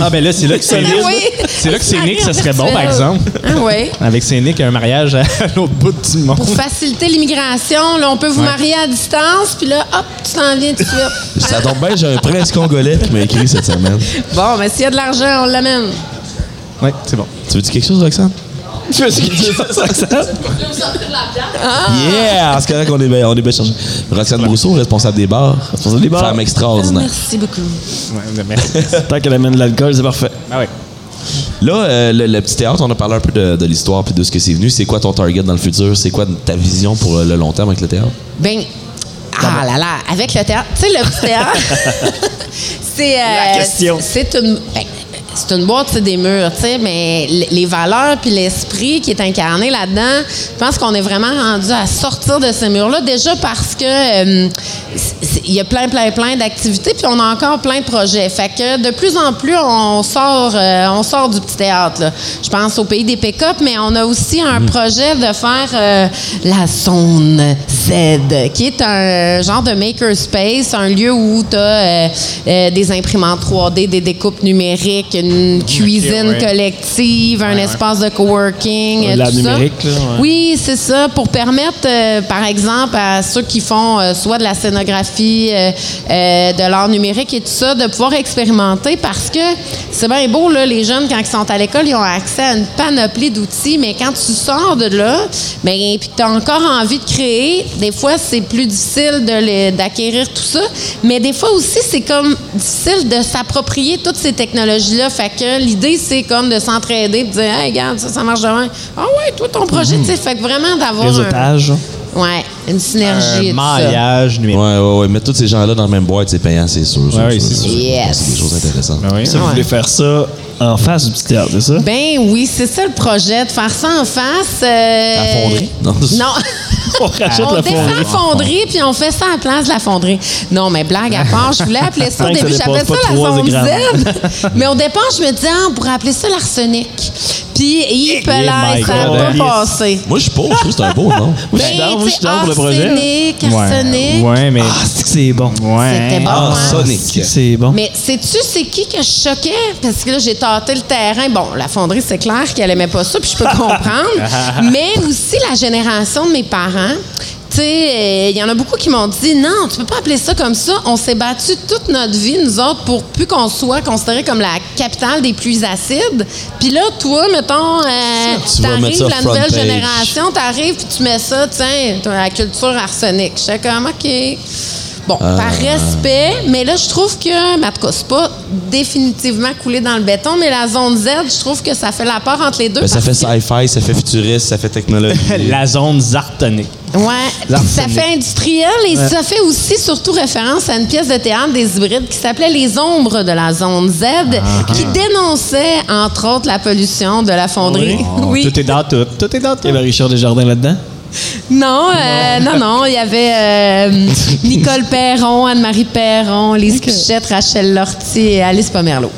Ah, ben là, c'est là que c'est Ah oui. C'est là que c'est Nick, ça serait bon, par exemple. Ah oui. Avec Nick, un mariage à l'autre bout du monde. Pour faciliter l'immigration, là, on peut vous Ouais. marier à distance, puis là, hop, tu t'en viens tout de suite. Ça tombe bien, j'ai un prince congolais qui m'a écrit cette semaine. Bon, mais s'il y a de l'argent, on l'amène. Oui, c'est bon. Tu veux dire quelque chose, Roxane? Tu veux dire ça, ça? Yeah! C'est correct qu'on est bien, on est bien chargé. Roxane Brousseau, responsable des bars. Responsable des bars. Femme extraordinaire. Merci beaucoup. Ouais, merci. Tant qu'elle amène de l'alcool, c'est parfait. Ah ouais. Là, euh, le, le petit théâtre, on a parlé un peu de, de l'histoire puis de ce que c'est venu. C'est quoi ton target dans le futur? C'est quoi ta vision pour euh, le long terme avec le théâtre? Ben, ah là là, avec le théâtre. Tu sais, le petit théâtre, c'est. euh, La question. C'est une. ben, c'est une boîte, c'est des murs, tu sais, mais les valeurs puis l'esprit qui est incarné là-dedans, je pense qu'on est vraiment rendu à sortir de ces murs-là. Déjà parce que euh, il y a plein, plein, plein d'activités, puis on a encore plein de projets. Fait que de plus en plus, on sort, euh, on sort du petit théâtre. là. Je pense au pays des pick-up, mais on a aussi un projet de faire euh, la zone Z, qui est un genre de makerspace, un lieu où tu as des imprimantes 3D, des découpes numériques, une cuisine ouais. collective, un espace de coworking, ça. numérique, là. Oui, c'est ça, pour permettre, euh, par exemple, à ceux qui font euh, soit de la scénographie, euh, de l'art numérique et tout ça, de pouvoir expérimenter parce que c'est bien beau, là, les jeunes, quand ils sont à l'école, ils ont accès à une panoplie d'outils, mais quand tu sors de là, ben, puis que tu as encore envie de créer, des fois, c'est plus difficile d'acquérir tout ça, mais des fois aussi, c'est comme difficile de s'approprier toutes ces technologies-là. Fait que l'idée, c'est comme de s'entraider, de dire, hey, regarde, ça, ça marche de même. Ah ouais, toi, ton projet, tu sais, fait que vraiment d'avoir un, Réseautage. ouais, une synergie. Un maillage numérique. Ouais, ouais, ouais. Mettre tous ces gens-là dans la même boîte, c'est payant, c'est sûr. Ouais, sûr, c'est sûr. sûr. Yes. C'est des choses intéressantes. Ben oui. Ça, vous voulez faire ça en face du petit théâtre, c'est ça? Ben oui, c'est ça le projet, de faire ça en face. euh, La fonderie? Non. Non. On rachète on la défend fonderie. la fonderie, puis on fait ça à la place de la fonderie. Non, mais blague à part, je voulais appeler ça au début, j'appelais ça la grammes. Z. mais au départ, je me disais, ah, on pourrait appeler ça l'arsenic. Puis, il peut my ça n'a pas passé. Moi, je suis pas. Je trouve que c'est un beau nom. Moi, je suis Ben, down, je tu suis down pour le projet. Arsenic, Ouais. arsenic. Ouais, mais. Ah, c'est que c'est bon. Ouais. C'était bon, Ah, hein? Que c'est bon. Mais sais-tu, c'est qui que je choquais? Parce que là, j'ai le terrain. Bon, la fonderie, c'est clair qu'elle aimait pas ça, puis je peux comprendre. Mais aussi la génération de mes parents. Tu sais, euh, il y en a beaucoup qui m'ont dit non, tu peux pas appeler ça comme ça. On s'est battu toute notre vie, nous autres, pour plus qu'on soit considéré comme la capitale des pluies acides. Puis là, toi, mettons, euh, t'arrives, la nouvelle page. génération, t'arrives, puis tu mets ça, tiens, la culture arsenic. J'étais comme, OK. Bon, par respect, mais là, je trouve que, mais en tout cas, c'est pas définitivement coulé dans le béton, mais la zone Z, je trouve que ça fait la part entre les deux. Ben, ça fait sci-fi, ça fait futuriste, ça fait technologie. La zone zartonique. Ouais, ça fait industriel et ça fait aussi surtout référence à une pièce de théâtre des hybrides qui s'appelait Les ombres de la zone Z, Ah. qui dénonçait entre autres la pollution de la fonderie. Oui. Tout est dans tout. Tout est dans tout. Il y avait Richard Desjardins là-dedans? Non, euh, non, non, il y avait euh, Nicole Perron, Anne-Marie Perron, Lise Pichette, Rachel Lortie et Alice Pomerleau.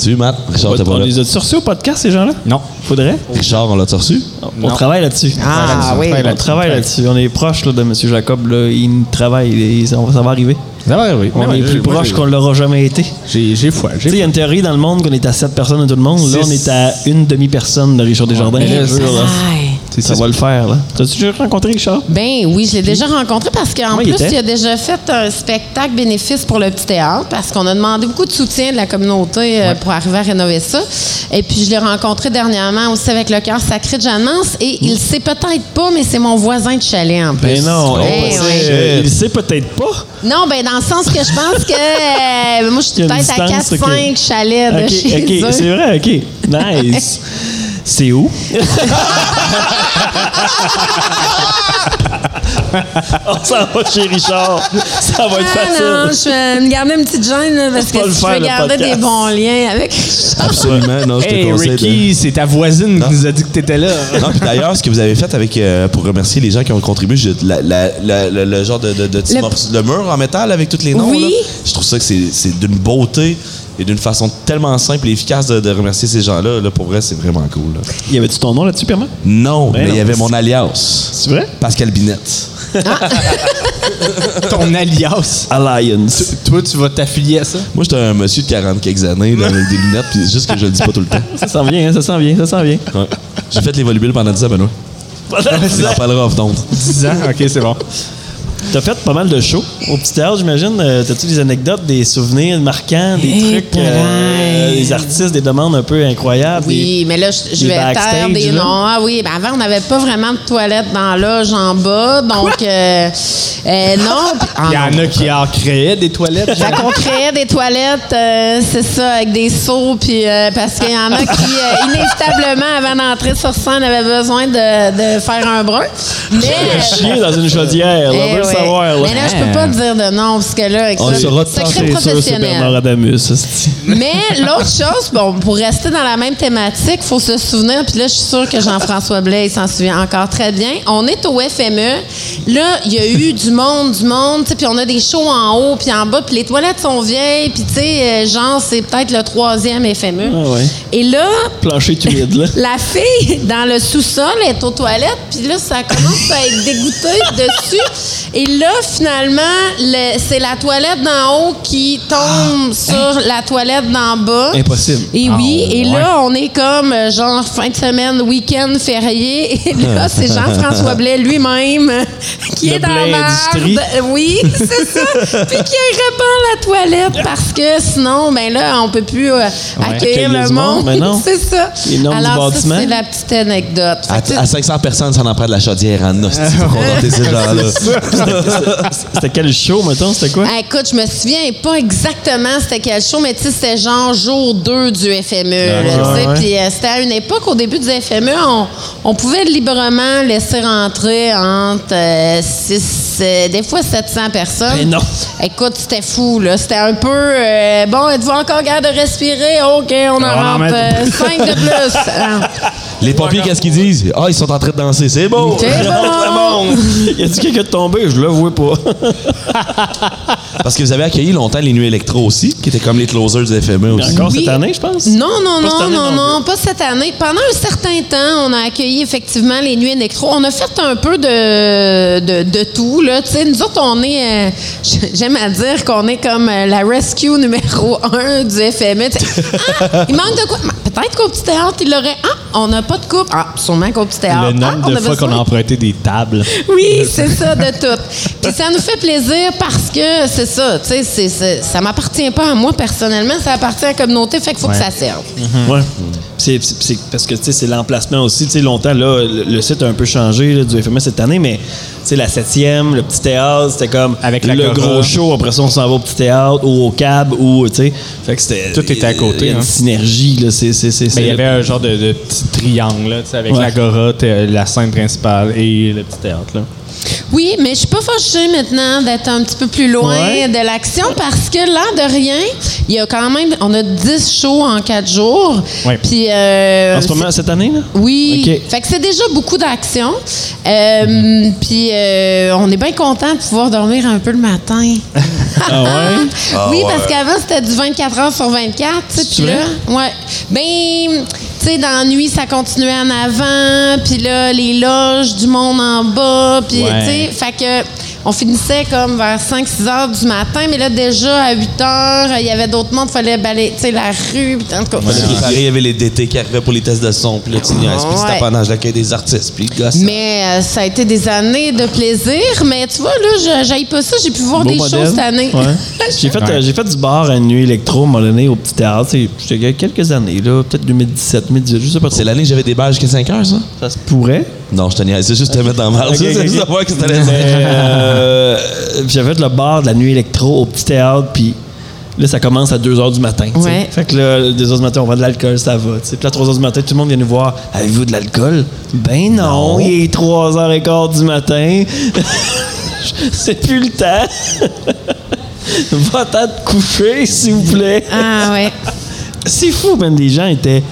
tu Matt? Richard, t'es pas On là. les a-tu reçus au podcast, ces gens-là? Non. Faudrait? Richard, on l'a reçu? On travaille là-dessus. Ah, oui. On travaille là-dessus. On est proche là, de M. Jacob. Là. Il travaille. et ça, va arriver. Ça va arriver. On est plus proche qu'on l'aura jamais été. J'ai foi. Tu sais, il y a une théorie dans le monde qu'on est à 7 personnes de tout le monde. Là, on est à une demi-personne de Richard Desjardins. mais Ça va le faire. là. T'as-tu déjà rencontré Richard? Ben oui, je l'ai déjà rencontré parce qu'en il plus, il a déjà fait un spectacle bénéfice pour le petit théâtre parce qu'on a demandé beaucoup de soutien de la communauté euh, pour arriver à rénover ça. Et puis, je l'ai rencontré dernièrement aussi avec le cœur sacré de Jeanne Mance et il sait peut-être pas, mais c'est mon voisin de chalet en plus. Ben non. Eh oh, oui. euh, Il sait peut-être pas. Non, ben dans le sens que je pense que euh, moi, je suis peut-être à distance, 4-5 ok. chalets de Ok, chez ok, eux. c'est vrai, ok. Nice. C'est où? On s'en va chez Richard. Ça va être Ah non, facile. je vais me garder une petite gêne là, parce que si je le garder podcast. des bons liens avec Richard. Absolument. Non, je te Hey, conseille. de- Ricky, c'est ta voisine qui nous a dit que t'étais là. Non, puis d'ailleurs, ce que vous avez fait avec euh, pour remercier les gens qui ont contribué, j'ai- la- la- la- le, le genre de, de, de petits Le- mur en métal avec tous les noms, Oui. là, je trouve ça que c'est c'est d'une beauté et d'une façon tellement simple et efficace de, de remercier ces gens-là. Là, pour vrai, c'est vraiment cool. là. Y avait-tu ton nom là-dessus, Pierre? Non, Ben mais non, il y avait mon alias. C'est vrai? Pascal Binette. Ton alias? Alliance. Toi, tu vas t'affilier à ça? Moi, j'étais un monsieur de 40 quelques années là, avec des lunettes, puis c'est juste que je le dis pas tout le temps. Ça s'en vient, hein, ça s'en vient, ça s'en vient. Ouais. J'ai fait les volubiles pendant 10 ans, Benoît. On en parlera off d'onde. 10 ans? OK, c'est bon. T'as fait pas mal de shows au petit théâtre, j'imagine. Euh, T'as-tu des anecdotes, des souvenirs marquants, des trucs, euh, des artistes, des demandes un peu incroyables? Oui, mais là, je, vais taire des noms. Ah oui, ben avant, on n'avait pas vraiment de toilettes dans la loge en bas. Donc, euh, euh, non. ah Il y en a qui en créaient des toilettes. Fait qu'on créait des toilettes, euh, c'est ça, avec des seaux, puis euh, parce qu'il y en a qui, euh, inévitablement, avant d'entrer sur scène, avaient besoin de, de faire un brun. Mais. Chier dans une chaudière, là, le ouais. savoir. Là. Mais là, je peux pas dire de nom, parce que là, On écoute, saura secret professionnel. Mais l'autre chose, bon, pour rester dans la même thématique, faut se souvenir, puis là, je suis sûre que Jean-François Blais s'en souvient encore très bien. On est au FME. Là, il y a eu du monde, du monde, puis on a des shows en haut, puis en bas, puis les toilettes sont vieilles, puis tu sais, euh, genre, c'est peut-être le troisième FME. Ah ouais. Et là, Plancher humide, là. la fille dans le sous-sol est aux toilettes, puis là, ça commence à être dégoûté dessus. Et là, finalement, le- c'est la toilette d'en haut qui tombe sur la toilette d'en bas. Impossible. Et oui, Ah, et ouais. là, on est comme euh, genre fin de semaine, week-end férié. Et là, c'est Jean-François Blais lui-même qui Le est dans la. Oui, c'est ça. Puis qui répand la toilette parce que sinon, ben là, on peut plus euh, accueillir Accueillir le monde, c'est ça. Alors, ça, c'est la petite anecdote. À, que, à 500 personnes, ça en prend de la chaudière en hostie pour contenter ces gens-là. C'était quel show, mettons? C'était quoi? Ah, écoute, je me souviens pas exactement c'était quel show, mais tu sais, c'était genre jour 2 du FME. ouais. Puis euh, c'était à une époque, au début du FME, on, on pouvait librement laisser rentrer entre 6, des fois 700 personnes. Ben non. Écoute, c'était fou, là. C'était un peu, euh, bon, êtes-vous encore capable de respirer? OK, on en en rentre met- 5 de plus. Ah. Les pompiers, qu'est-ce qu'ils disent? Ah, ils sont en train de danser, c'est beau! C'est C'est bon. bon! Y a-tu quelqu'un de tombé? Je le vois pas. Parce que vous avez accueilli longtemps les nuits électro aussi, qui étaient comme les closers du FME Mais aussi. encore Oui. cette année, je pense? Non, non, Pas non, année non, non non, pas cette année. Pendant un certain temps, on a accueilli effectivement les nuits électro. On a fait un peu de, de, de tout. Là. Tu sais, nous autres, on est, euh, j'aime à dire qu'on est comme euh, la rescue numéro un du FME. Ah, il manque de quoi? Peut-être qu'au petit théâtre, il aurait. Ah, on n'a pas de coupe. Ah, sûrement qu'au petit théâtre. Le nombre ah, de fois qu'on a emprunté des tables. Oui, c'est ça, de tout. Puis ça nous fait plaisir parce que c'est ça, tu sais, c'est- c'est- ça m'appartient pas à moi personnellement, ça appartient à la communauté, fait qu'il faut Ouais. que ça serve. Ouais. C'est, c'est- c'est- parce que tu sais, c'est l'emplacement aussi. Tu sais, longtemps, là, le, le site a un peu changé là, du FMS cette année, mais sais, la septième, le petit théâtre, c'était comme Avec le gros show. Après ça, on s'en va au petit théâtre ou au cab ou, tu sais. Fait que c'était. Tout était à côté, Il y a une hein. synergie, là. C'est, c'est, c'est, Mais il y avait un genre de, de petit triangle, là, tu sais, avec Ouais. l'agora, la scène principale et le petit théâtre. Là. Oui, mais je suis pas fâchée maintenant d'être un petit peu plus loin Ouais. de l'action parce que là, de rien, il y a quand même, on a 10 shows en 4 jours. Ouais. Puis. euh, En ce moment, cette année, là? Oui. Fait que c'est déjà beaucoup d'action. Euh, Puis euh, on est bien content de pouvoir dormir un peu le matin. Ah ouais? oui, parce qu'avant, c'était du 24 heures sur 24. tu sais, C'est Puis là, ouais. Ben, tu sais, dans la nuit, ça continuait en avant. Puis là, les loges du monde en bas. Puis, Ouais. tu sais, fait que. On finissait comme vers 5-6 heures du matin, mais là, déjà, à 8 heures, il y avait d'autres mondes, il fallait balayer, tu sais, la rue. puis en tout cas, il y avait les DT qui arrivaient pour les tests de son, puis là, tu niaises, puis c'était pendant l'accueil des artistes, puis gosse. Mais euh, ça a été des années de plaisir. Mais tu vois, là, je j'aille pas ça. J'ai pu voir Beau des modèle. choses cette année. Ouais. J'ai fait, euh, j'ai fait du bar à une nuit électro, à un moment donné, au petit théâtre. Il y a quelques années, là. Peut-être 2017, 2018, je sais pas trop. C'est l'année que j'avais des badges jusqu'à 5 heures, ça? Ça se pourrait. Non, je te niaise, c'est juste te mettre dans mal. Ok, C'est ok, juste ok. savoir que c'était euh, J'avais fait le bar de la nuit électro au petit théâtre, puis là, ça commence à 2 h du matin. Ouais. Fait que là, 2 h du matin, on vend de l'alcool, ça va. tu sais. Puis là, 3 h du matin, tout le monde vient nous voir. Avez-vous de l'alcool? Ben non, il est 3 h 15 du matin. C'est plus le temps. Va-t'en te coucher, s'il vous plaît. Ah, ouais. C'est fou, même les gens étaient.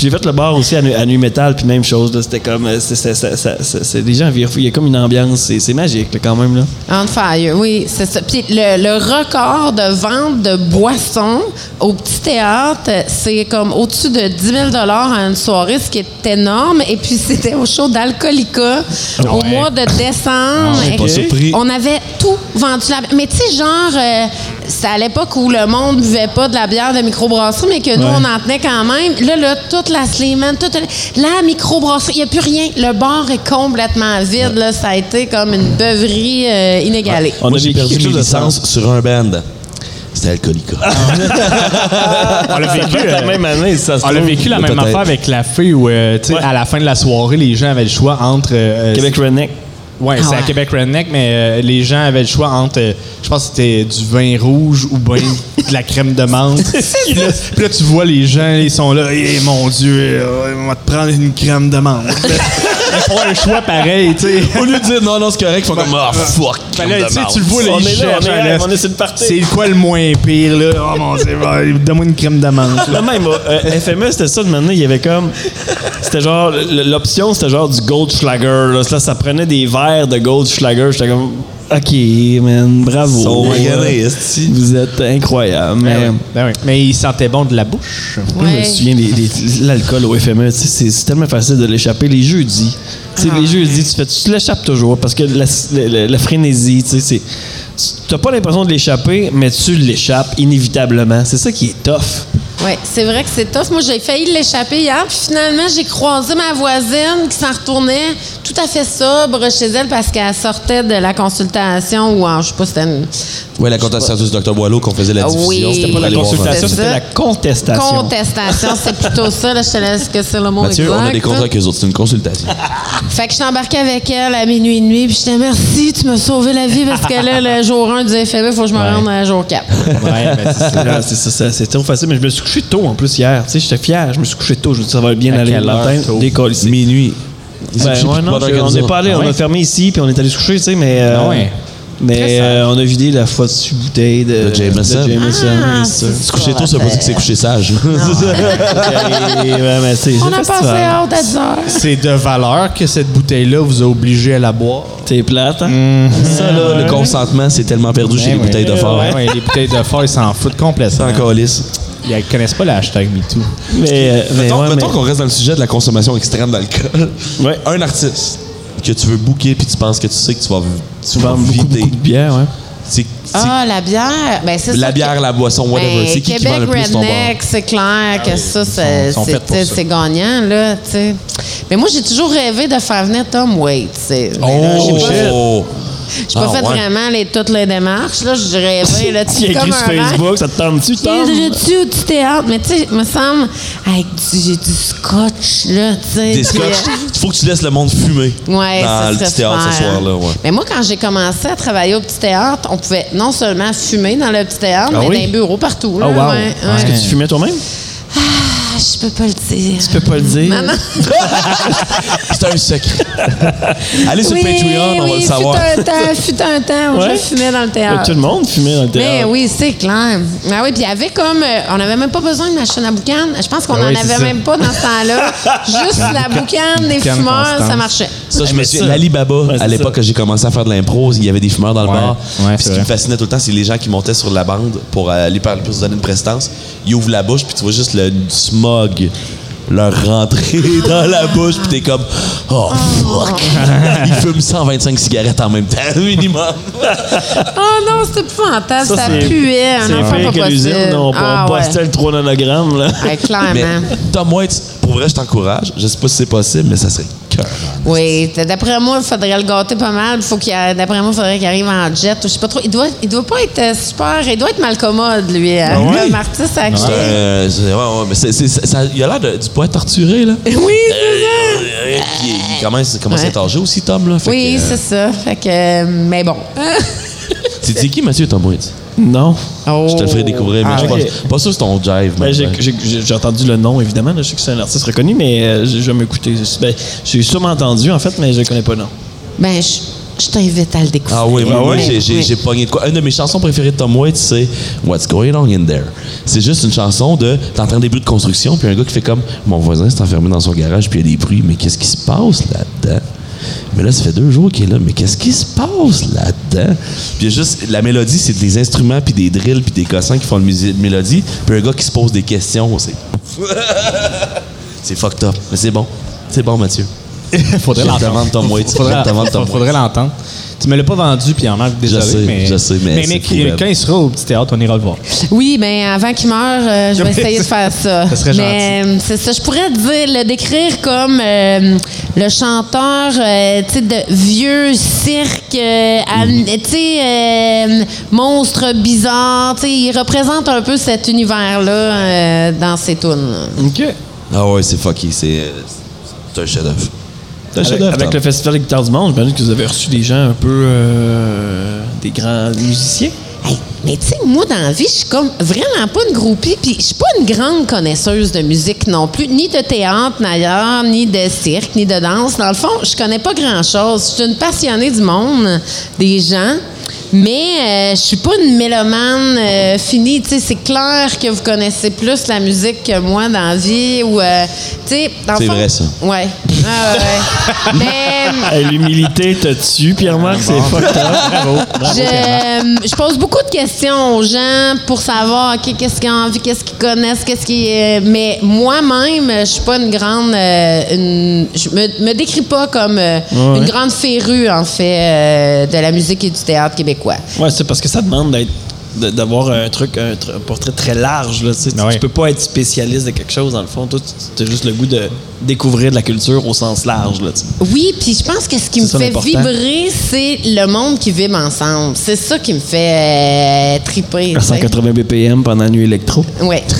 J'ai fait le bar aussi à, Nu- à Nuit Metal, puis même chose. là, C'était comme. euh, c'est- les gens virent fou. Il y a comme une ambiance. C'est c'est magique, là, quand même. Là. On fire, oui, c'est ça. Puis le, le record de vente de boissons au petit théâtre, c'est comme au-dessus de 10 000 à une soirée, ce qui est énorme. Et puis c'était au show d'Alcoolica au Ouais. mois de décembre. Ah, pas surpris. On avait tout vendu là Mais tu sais, genre, euh, c'est à l'époque où le monde ne buvait pas de la bière de microbrasserie, mais que nous, Ouais. on en tenait quand même. Là, là, toute la Slayman, toute la microbrasserie, il n'y a plus rien. Le bar est complètement vide. Là, ça a été comme une beuverie euh, inégalée. On Moi, a j'ai vécu perdu quelque mes chose de ça. licences sur un band. C'était Alcoolica. On l'a vécu, la euh, même année, ça se on a trouve. vécu la même affaire avec la fille où, euh, tu sais, Ouais. à la fin de la soirée, les gens avaient le choix entre. euh, Québec Redneck. Ouais, Ah c'est à ouais. Québec Redneck, mais euh, les gens avaient le choix entre, euh, je pense que c'était du vin rouge ou bien de la crème de menthe. puis, là, puis là, tu vois les gens, ils sont là, Eh, mon Dieu, euh, on va te prendre une crème de menthe. Ils font un choix pareil, tu sais. Au lieu de dire non, non, c'est correct, ils font comme ah, fuck. Ben là, crème de tu sais, menthe. tu le vois, là, On est là, on est là, on. C'est quoi le moins pire, là? Oh mon Dieu, bah, donne-moi une crème de menthe. Là, même, euh, FME, c'était ça, de maintenant, il y avait comme. C'était genre. L'option, c'était genre du Goldschlager. Là, Là, ça prenait des verres de Goldschlager. J'étais comme. OK, man, bravo. Vous êtes incroyable. Mais, Ben oui. Mais il sentait bon de la bouche. Moi, je me souviens, les- les- l'alcool au FME, c'est tellement facile de l'échapper. Les jeudis, tu sais, Ah. les jeudis, tu, fais, tu l'échappes toujours parce que la, la- la- la frénésie, tu sais, c'est. Tu n'as pas l'impression de l'échapper, mais tu l'échappes inévitablement. C'est ça qui est tough. Oui, c'est vrai que c'est tough. Moi, j'ai failli l'échapper hier, puis finalement, j'ai croisé ma voisine qui s'en retournait tout à fait sobre chez elle parce qu'elle sortait de la consultation ou en, je sais pas, c'était une Ouais, la contestation du Dr. Boileau qu'on faisait la Ah diffusion. oui. C'était Pas la consultation, c'était la contestation. contestation. C'est plutôt ça, là, je te laisse que c'est le mot Mathieu, exact. on a des contrats avec eux autres, c'est une consultation. Fait que je suis embarquée avec elle à minuit et demi, puis je disais merci, tu m'as sauvé la vie parce que là, le jour 1 du FME, il faut que je me rende à jour 4. Ouais, ben, c'est ça. Ah, c'est ça, ça, c'est trop facile, mais je me suis couché tôt en plus hier. Tu sais, j'étais fier, je me suis couché tôt. Je me suis dit, ça va bien À aller le matin. Décolle ici. Minuit. Ben, ouais, non, on n'est pas allé, Ah on a ouais? fermé ici, puis on est allé se coucher, tu sais, mais. euh, Ah ouais? Mais euh, on a vidé la foutue bouteille de, De Jameson. de Jameson, Ah, c'est Se coucher tôt, ça veut pas dire que c'est couché sage. Et, ouais, c'est- On c'est a passé hâte à 10 heures. C'est de valeur que cette bouteille-là vous a obligé à la boire. T'es plate, hein? Ça, là, le consentement, c'est tellement perdu chez les Ben bouteilles de ouais. fort. Ouais, ouais, les bouteilles de fort, ils s'en foutent complètement. C'est encore lisse. Ils connaissent pas le hashtag MeToo. Mais, euh, mais Mettons, ouais, mettons mais- qu'on reste dans le sujet de la consommation extrême d'alcool. Ouais. Un artiste que tu veux booker puis tu penses que tu sais que tu vas, tu tu vas beaucoup, vider. beaucoup de bière, ouais. C'est Ah, la bière. Ben, c'est La ça bière, que- la boisson, whatever. Ben, c'est qui qui vend le plus? Redneck, c'est clair que ça, c'est sont c'est- faits pour ça. c'est gagnant, là, tu sais. Mais moi, j'ai toujours rêvé de faire venir Tom Waits. c'est- mais là, j'ai pas-. J'ai Ah, fait ouais. vraiment les, toutes les démarches, là. Je rêvais, là, tu écrit sur. Facebook, ça te tente-tu, Tom? Viendrais-tu au petit théâtre? Mais tu sais, me semble, avec du, du scotch, là, tu sais. Des puis, scotch. euh, Il faut que tu laisses le monde fumer Ouais, dans ça le petit théâtre ce soir-là. Ouais. Mais moi, quand j'ai commencé à travailler au petit théâtre, on pouvait non seulement fumer dans le petit théâtre, Ah mais oui? dans les bureaux partout. Oh, Là, wow. ouais, ouais. Est-ce que tu fumais toi-même? Ah, je peux pas le dire. Tu peux pas le dire. Maman. C'est un secret. Allez sur oui, Patreon, on va le savoir. Fut un temps, fut un temps où Ouais. je fumais dans le Mais théâtre. Tout le monde fumait dans le Mais théâtre. oui, c'est clair. Ah oui, puis il y avait comme. euh, on n'avait même pas besoin de machine à boucan. Je pense qu'on Ah n'en oui, c'est avait ça. même pas dans ce temps-là. Juste la boucane des fumeurs, ça marchait. Ça, je mais me ça- l'Alibaba, Ouais, à l'époque que j'ai commencé à faire de l'impro, il y avait des fumeurs dans le Ouais, bar. ouais, Puis ce qui me fascinait tout le temps, c'est les gens qui montaient sur la bande pour aller parler pour se donner une prestance. Ils ouvrent la bouche, puis tu vois juste le smog leur rentrer dans la bouche, puis t'es comme Oh fuck! Ils fument 125 cigarettes en même temps, minimum. Oh non, c'était épouvantable. Ça, c'est- puait. Un pas que l'usine. On, on ah, ouais. le 3 nanogrammes, là. Ouais, clairement. Mais Tom Waits, pour vrai, je t'encourage. Je sais pas si c'est possible, mais ça serait cœur. Oui, d'après moi, il faudrait le gâter pas mal. Faut qu'il d'après moi, il faudrait qu'il arrive en jet. Je sais pas trop. Il doit, il doit pas être euh, super. Il doit être mal commode, lui. hein. Comme artiste à euh, c'est- ouais, ouais, mais c'est- c'est- ça- il a l'air de- du poète torturé, là. Oui, Euh, il, il commence, il commence à être âgé aussi, Tom, là. Fait oui, que, euh, c'est ça. Fait que, mais bon. C'est qui, Mathieu Tom Waits? Non. Je te le ferai découvrir, mais Ah, je suis ok. pas, pas sûr que c'est ton jive. Ben, j'ai, entendu le nom, évidemment. là. Je sais que c'est un artiste reconnu, mais euh, j'ai jamais écouté. Ben, j'ai sûrement entendu, en fait, mais je le connais pas, non. Ben, je, je t'invite à le découvrir. Ah oui, moi, Oui, j'ai, oui. pogné de quoi. Une de mes chansons préférées de Tom Waits, c'est What's Going On in There. C'est juste une chanson de. T'entends des bruits de construction, puis un gars qui fait comme Mon voisin s'est enfermé dans son garage, puis il y a des bruits, mais qu'est-ce qui se passe là-dedans? Mais là, ça fait deux jours qu'il est là, mais qu'est-ce qui se passe là-dedans? Puis juste. La mélodie, c'est des instruments, puis des drills, puis des cossins qui font la musi- mélodie, puis un gars qui se pose des questions. C'est. c'est fucked up. Mais c'est bon. C'est bon, Mathieu. faudrait l'entendre. Faudrait, l'entendre. Tu me l'as pas vendu, puis en manque désolé. sais, mais, je sais, mais fou, raide. quand il sera au petit théâtre, on ira le voir. Oui, mais avant qu'il meure, euh, je vais essayer de faire ça. Ça serait mais euh, c'est ça, je pourrais dire, le décrire comme euh, le chanteur, euh, tu sais, de vieux cirque, sais, euh, monstre bizarre. Tu sais, il représente un peu cet univers-là euh, dans ses tunes. OK. Ah ouais, c'est fucky. C'est, c'est un chef-d'œuvre. Avec, le Festival des guitares du monde, j'imagine que vous avez reçu des gens un peu. euh, des grands musiciens. Hey, mais tu sais, moi, dans la vie, je suis comme vraiment pas une groupie, puis je suis pas une grande connaisseuse de musique non plus, ni de théâtre d'ailleurs, ni de cirque, ni de danse. Dans le fond, je connais pas grand-chose. Je suis une passionnée du monde, des gens, mais euh, je suis pas une mélomane euh, finie. Tu sais, c'est clair que vous connaissez plus la musique que moi dans la vie, ou, euh, C'est fond- vrai, ça. Ouais. Ah, ouais. mais... L'humilité te tue, Pierre-Marc, c'est fucked up. Je, je pose beaucoup de questions aux gens pour savoir qu'est-ce qu'ils ont envie, qu'est-ce qu'ils connaissent, qu'est-ce qui. euh, mais moi-même, je suis pas une grande. euh, une- je me, me décris pas comme euh, Ouais. une grande férue, en fait, euh, de la musique et du théâtre québécois. Ouais, c'est parce que ça demande d'être d'avoir un truc, un, tr- un portrait très large. Là, tu sais. Tu- Ouais. Tu peux pas être spécialiste de quelque chose, dans le fond. Toi, tu as juste le goût de découvrir de la culture au sens large. Là. Oui, puis je pense que ce qui me fait vibrer, c'est le monde qui vibre ensemble. C'est ça qui me fait euh, triper. À tu sais. 180 BPM pendant la nuit électro. Ouais.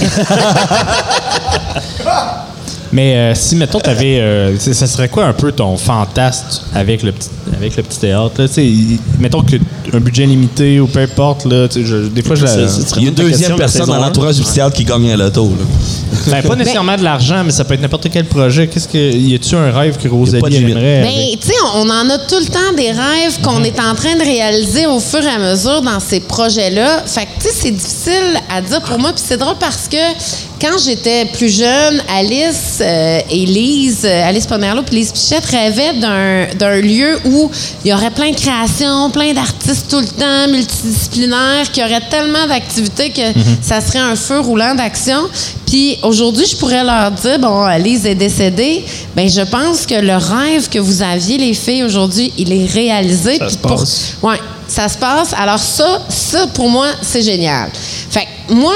Mais euh, si, mettons, t'avais. Euh, c'est- ça serait quoi un peu ton fantasme avec le petit, avec le petit théâtre? Là, Tu mettons que un budget limité ou peu importe. Là, tu je- des fois, je la. Il y a une deuxième personne dans l'entourage du théâtre qui gagne à l'auto. Ben, pas nécessairement de l'argent, mais ça peut être n'importe quel projet. Qu'est-ce que. Y a-tu un rêve que Rosalie aimerait? Ben, tu sais, on on en a tout le temps des rêves qu'on est en train de réaliser au fur et à mesure dans ces projets-là. Fait que, tu sais, c'est difficile à dire pour moi. Puis c'est drôle parce que quand j'étais plus jeune, Alice euh, et Lise, euh, Alice Pomerleau puis Lise Pichette rêvaient d'un lieu où il y aurait plein de créations, plein d'artistes tout le temps, multidisciplinaires, qu'il y aurait tellement d'activités que ça serait un feu roulant d'action. Puis aujourd'hui, je pourrais leur dire, bon, Lise est décédée, ben je pense que le rêve que vous aviez, les filles, aujourd'hui, il est réalisé. Ça se pour- passe. Ouais. ça se passe. Alors ça, ça pour moi, c'est génial. Fait que moi,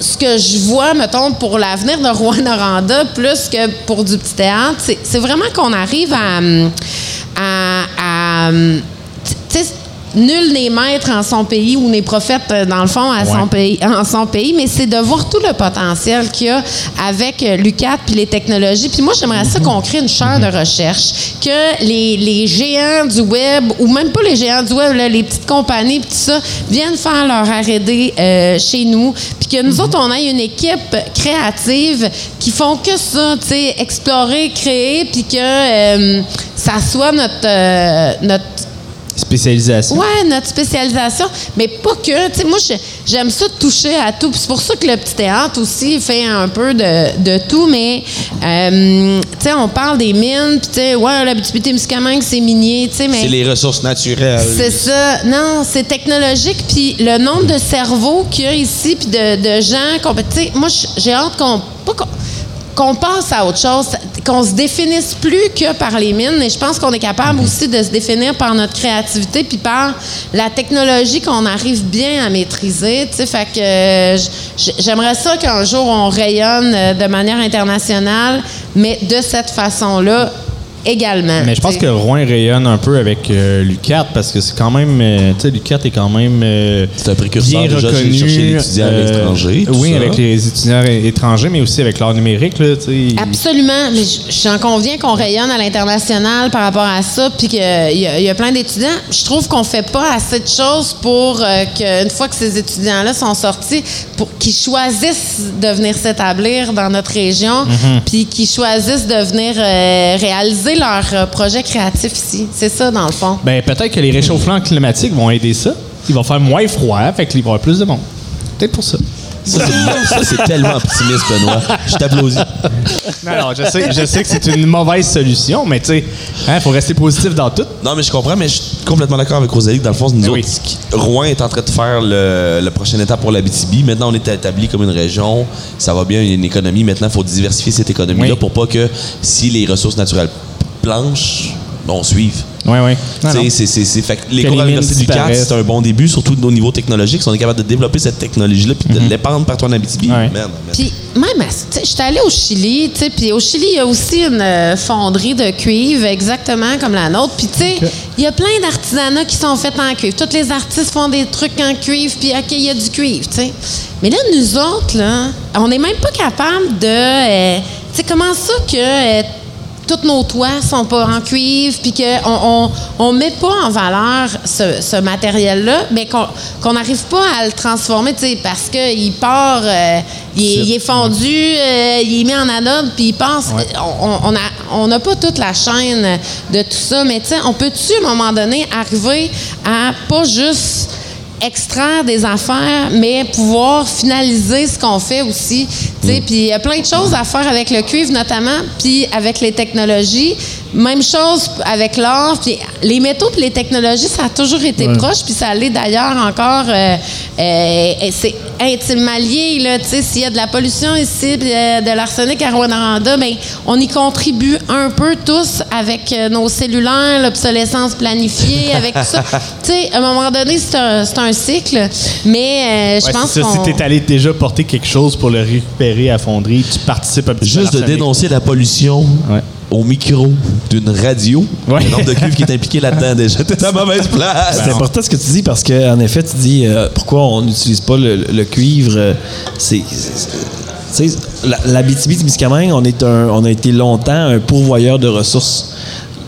ce que je vois, mettons, pour l'avenir de Rouen-Noranda, plus que pour du petit théâtre, c'est- vraiment qu'on arrive à, nul n'est maître en son pays ou n'est prophète, euh, dans le fond, à son pays, en son pays, mais c'est de voir tout le potentiel qu'il y a avec euh, l'UCAT puis les technologies. Puis moi, j'aimerais ça qu'on crée une chaire de recherche, que les, les géants du web, ou même pas les géants du web, là, les petites compagnies puis tout ça, viennent faire leur R&D euh, chez nous, puis que nous autres, on ait une équipe créative qui font que ça, tu sais, explorer, créer, puis que euh, ça soit notre, euh, notre Spécialisation. Ouais, notre spécialisation, mais pas que. Tu sais, moi, je- j'aime ça toucher à tout. C'est pour ça que le petit théâtre aussi fait un peu de, de tout. Mais, euh, tu sais, on parle des mines, puis tu sais, ouais, la Témiscamingue, c'est minier, tu sais, mais. C'est les ressources naturelles. C'est ça. Non, c'est technologique. Puis le nombre de cerveaux qu'il y a ici, puis de, de gens qu'on peut. Tu sais, moi, j'ai hâte qu'on. pas qu'on- qu'on passe à autre chose, qu'on se définisse plus que par les mines. Et je pense qu'on est capable aussi de se définir par notre créativité puis par la technologie qu'on arrive bien à maîtriser. Tu sais, fait que euh, j'aimerais ça qu'un jour on rayonne euh, de manière internationale, mais de cette façon-là également. Mais je pense que. Rouen rayonne un peu avec euh, l'UCAT parce que c'est quand même. euh, tu sais, l'UCAT est quand même. euh, C'est un précurseur bien déjà, reconnu. les étudiants à euh, l'étranger, tout Oui, ça. avec les étudiants étrangers, mais aussi avec l'art numérique. Là, tu sais. Absolument, mais j'en conviens qu'on rayonne à l'international par rapport à ça, puis qu'il y, a- il y a plein d'étudiants. Je trouve qu'on fait pas assez de choses pour euh, qu'une fois que ces étudiants-là sont sortis, pour qu'ils choisissent de venir s'établir dans notre région, puis qu'ils choisissent de venir euh, réaliser leur euh, projet créatif ici. C'est ça, dans le fond. Ben, peut-être que les réchauffements climatiques vont aider ça. Il va faire moins froid, fait qu'il va y avoir plus de monde. Peut-être pour ça. Ça, c'est- tellement optimiste, Benoît. Je t'applaudis. Non, non, je sais, je sais que c'est une mauvaise solution, mais tu sais, il faut rester positif dans tout. Non, mais je comprends, mais je suis complètement d'accord avec Rosalie. que Dans le fond, nous Ben autres, oui. qui- Rouen est en train de faire le, la prochaine étape pour la BTB. Maintenant, on est établi comme une région. Ça va bien, il y a une économie. Maintenant, il faut diversifier cette économie-là Oui. pour pas que si les ressources naturelles planchent, on suive. Oui, oui. Tu sais, c'est- c'est- c'est- fait que les cours à l'Université du CAT, disparaissent. c'est un bon début, surtout au niveau technologique. Si on est capable de développer cette technologie-là puis de l'épandre partout en Abitibi. Ouais. man. Puis même, sais, j'étais allée au Chili, tu sais, puis au Chili, il y a aussi une euh, fonderie de cuivre exactement comme la nôtre. Puis tu sais, il y a plein d'artisanats qui sont faits en cuivre. Tous les artistes font des trucs en cuivre, puis OK, il y a du cuivre, tu sais. Mais là, nous autres, là, on n'est même pas capable de... euh, tu sais, comment ça que... euh, tous nos toits sont pas en cuivre, puis qu'on on, on met pas en valeur ce, ce matériel-là, mais qu'on n'arrive pas à le transformer, tu sais, parce qu'il part, euh, il, est, il est fondu, euh, il est mis en anode, puis il passe. On- On n'a on pas toute la chaîne de tout ça, mais tu sais, on peut-tu, à un moment donné, arriver à pas juste extraire des affaires, mais pouvoir finaliser ce qu'on fait aussi. sais. Puis il y a plein de choses à faire avec le cuivre notamment, puis avec les technologies. Même chose avec l'or. Puis les métaux puis les technologies, ça a toujours été proche, puis ça l'est d'ailleurs encore. euh, euh, c'est intimement lié. Là, tu sais, s'il y a de la pollution ici, puis euh, de l'arsenic à Rwanda, ben, on y contribue un peu tous avec nos cellulaires, l'obsolescence planifiée, avec tout ça. tu sais, à un moment donné, c'est un, c'est un cycle, mais euh, je Ouais, pense qu'on... Si t'es allé déjà porter quelque chose pour le récupérer à fonderie, tu participes un petit peu à Juste de dénoncer la pollution Ouais. Au micro d'une radio, Ouais. le nombre de cuivre qui est impliqué là-dedans déjà, t'es à mauvaise place. C'est important ce que tu dis parce que en effet, tu dis euh, pourquoi on n'utilise pas le, le cuivre. euh, c'est, c'est- tu sais, la, la BTB-Témiscamingue, on est un, on a été longtemps un pourvoyeur de ressources.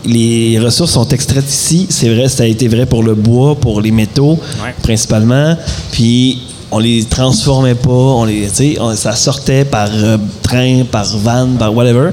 Les ressources sont extraites ici. C'est vrai, ça a été vrai pour le bois, pour les métaux Ouais. principalement. Puis on les transformait pas, on les, tu sais, on- ça sortait par euh, train, par van, par whatever.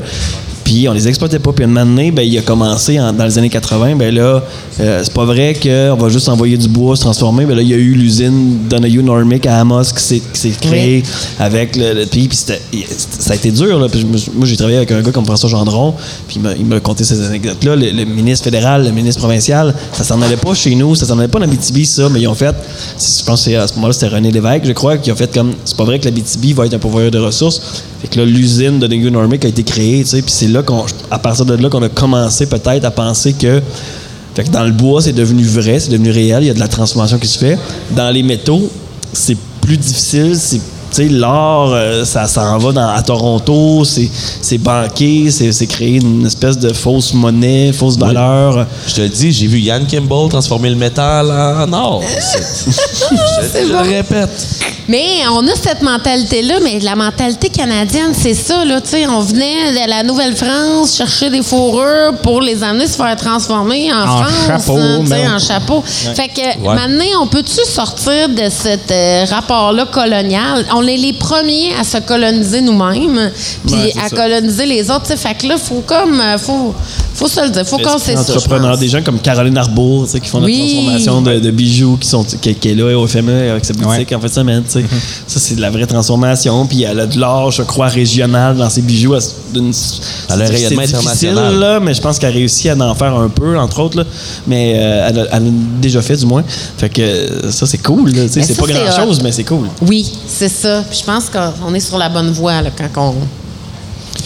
Puis on les exploitait pas. Puis un moment donné, ben, il a commencé en- dans les années 80. Ben là, euh, c'est pas vrai qu'on va juste envoyer du bois se transformer. Ben là, il y a eu l'usine Donahue Normic à Amos qui s'est, créée avec le. le- puis ça a été dur. Là, Puis moi, j'ai travaillé avec un gars comme François Gendron. Puis il m'a, conté ces anecdotes-là. Le, le ministre fédéral, le ministre provincial, ça s'en allait pas chez nous. Ça s'en allait pas dans BTB, ça. Mais ils ont fait. Je pense que c'est- à ce moment-là, c'était René Lévesque, je crois, qui a fait comme. C'est pas vrai que la BTB va être un pourvoyeur de ressources. Fait que là, l'usine de Donahue Normic a été créée. tu sais, Puis c'est là qu'on, à partir de là qu'on a commencé peut-être à penser que dans le bois, c'est devenu vrai, c'est devenu réel, il y a de la transformation qui se fait. Dans les métaux, c'est plus difficile, c'est tu sais, l'or, euh, ça s'en va dans, à Toronto, c'est banqué, c'est créer une espèce de fausse monnaie, fausse valeur. Je te le dis, j'ai vu Yann Kimball transformer le métal en or. Je le répète. Mais on a cette mentalité-là, mais la mentalité canadienne, c'est ça, là, tu sais, on venait de la Nouvelle-France chercher des fourrures pour les amener se faire transformer en, En France, chapeau, hein, man. en chapeau. Fait que, Ouais. maintenant, on peut-tu sortir de ce rapport-là colonial? On est les premiers à se coloniser nous-mêmes, puis Ouais, à ça. coloniser les autres, tu sais, fait que là, faut comme, euh, faut, faut se le dire, faut ça, je entrepreneurs, pense. des gens comme Caroline Arbour, tu sais, qui font Oui. la transformation de, de bijoux, qui sont qui, qui est là au FME avec sa boutique Ouais. en fait sais. Mm-hmm. Ça c'est de la vraie transformation, puis elle a de l'or, je crois, régional dans ses bijoux. Elle, d'une- Elle a un c'est rayonnement international. là, mais je pense qu'elle a réussi à en faire un peu, entre autres, là. mais euh, elle, a, elle a déjà fait du moins. Fait que ça c'est cool, c'est ça, pas grand chose, mais c'est cool. Oui, c'est ça. Puis je pense qu'on est sur la bonne voie là, quand on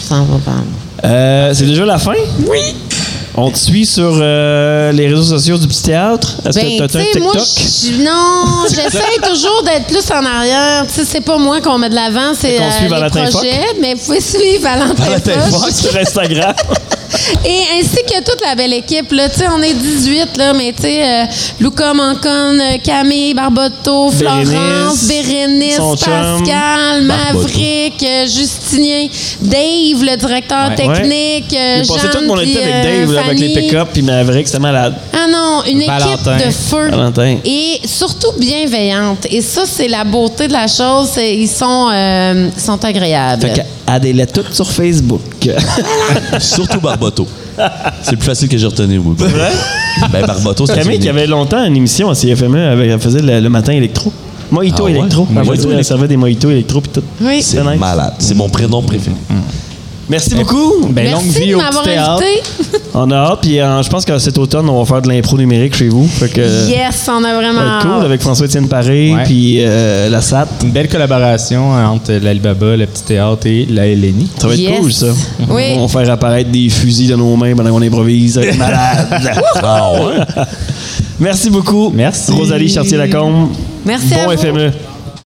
s'en va là. Euh, c'est déjà la fin? Oui. On te suit sur euh, les réseaux sociaux du petit théâtre. Est-ce Ben, que tu t'as un TikTok? moi, je- non, j'essaie toujours d'être plus en arrière. Tu sais, c'est pas moi qu'on met de l'avant, c'est euh, les projets. Mais vous pouvez suivre Valentin, Valentin sur Instagram. Et ainsi que toute la belle équipe. Là. Tu sais, on est 18, là, mais tu sais, euh, Luca Mancon, euh, Camille Bérénice, Florence, Bérénice, Pascal. Maverick, euh, Justinien, Dave, le directeur Ouais. technique, euh, J'ai passé tout mon été avec Dave, là, avec les pick-up, puis Maverick, c'était malade. Ah non, une Valentin. équipe de feu. Valentin. Et surtout bienveillante. Et ça, c'est la beauté de la chose. c'est- Ils sont, ils sont agréables. Qu'adez-les toutes sur Facebook. Surtout Barboto. C'est le plus facile que j'ai retenu, moi. vrai? Ben, Barboto, c'est Camille, qui avait longtemps une émission à CFME, avec, elle faisait le, le matin électro. Mojito Ah ouais? électro. Elle, Mojito servait des mojitos électro puis tout. Oui. C'est nice. malade. C'est mon prénom préféré. Merci beaucoup. Ben, Merci longue vie de au m'avoir petit théâtre. invité. On a hâte, puis euh, je pense que cet automne, on va faire de l'impro numérique chez vous. Fait que, Yes, on a ça vraiment. va être cool hâte. avec François-Étienne Paré, Ouais. puis euh, la SAT. Une belle collaboration euh, entre l'Alibaba, le petit théâtre et la Hélénie. Ça va être Yes. cool, ça. Oui. On va faire apparaître des fusils dans nos mains pendant qu'on improvise. Ça va être malade. Merci beaucoup. Merci. Rosalie Chartier-Lacombe. Merci à Bon vous. FME.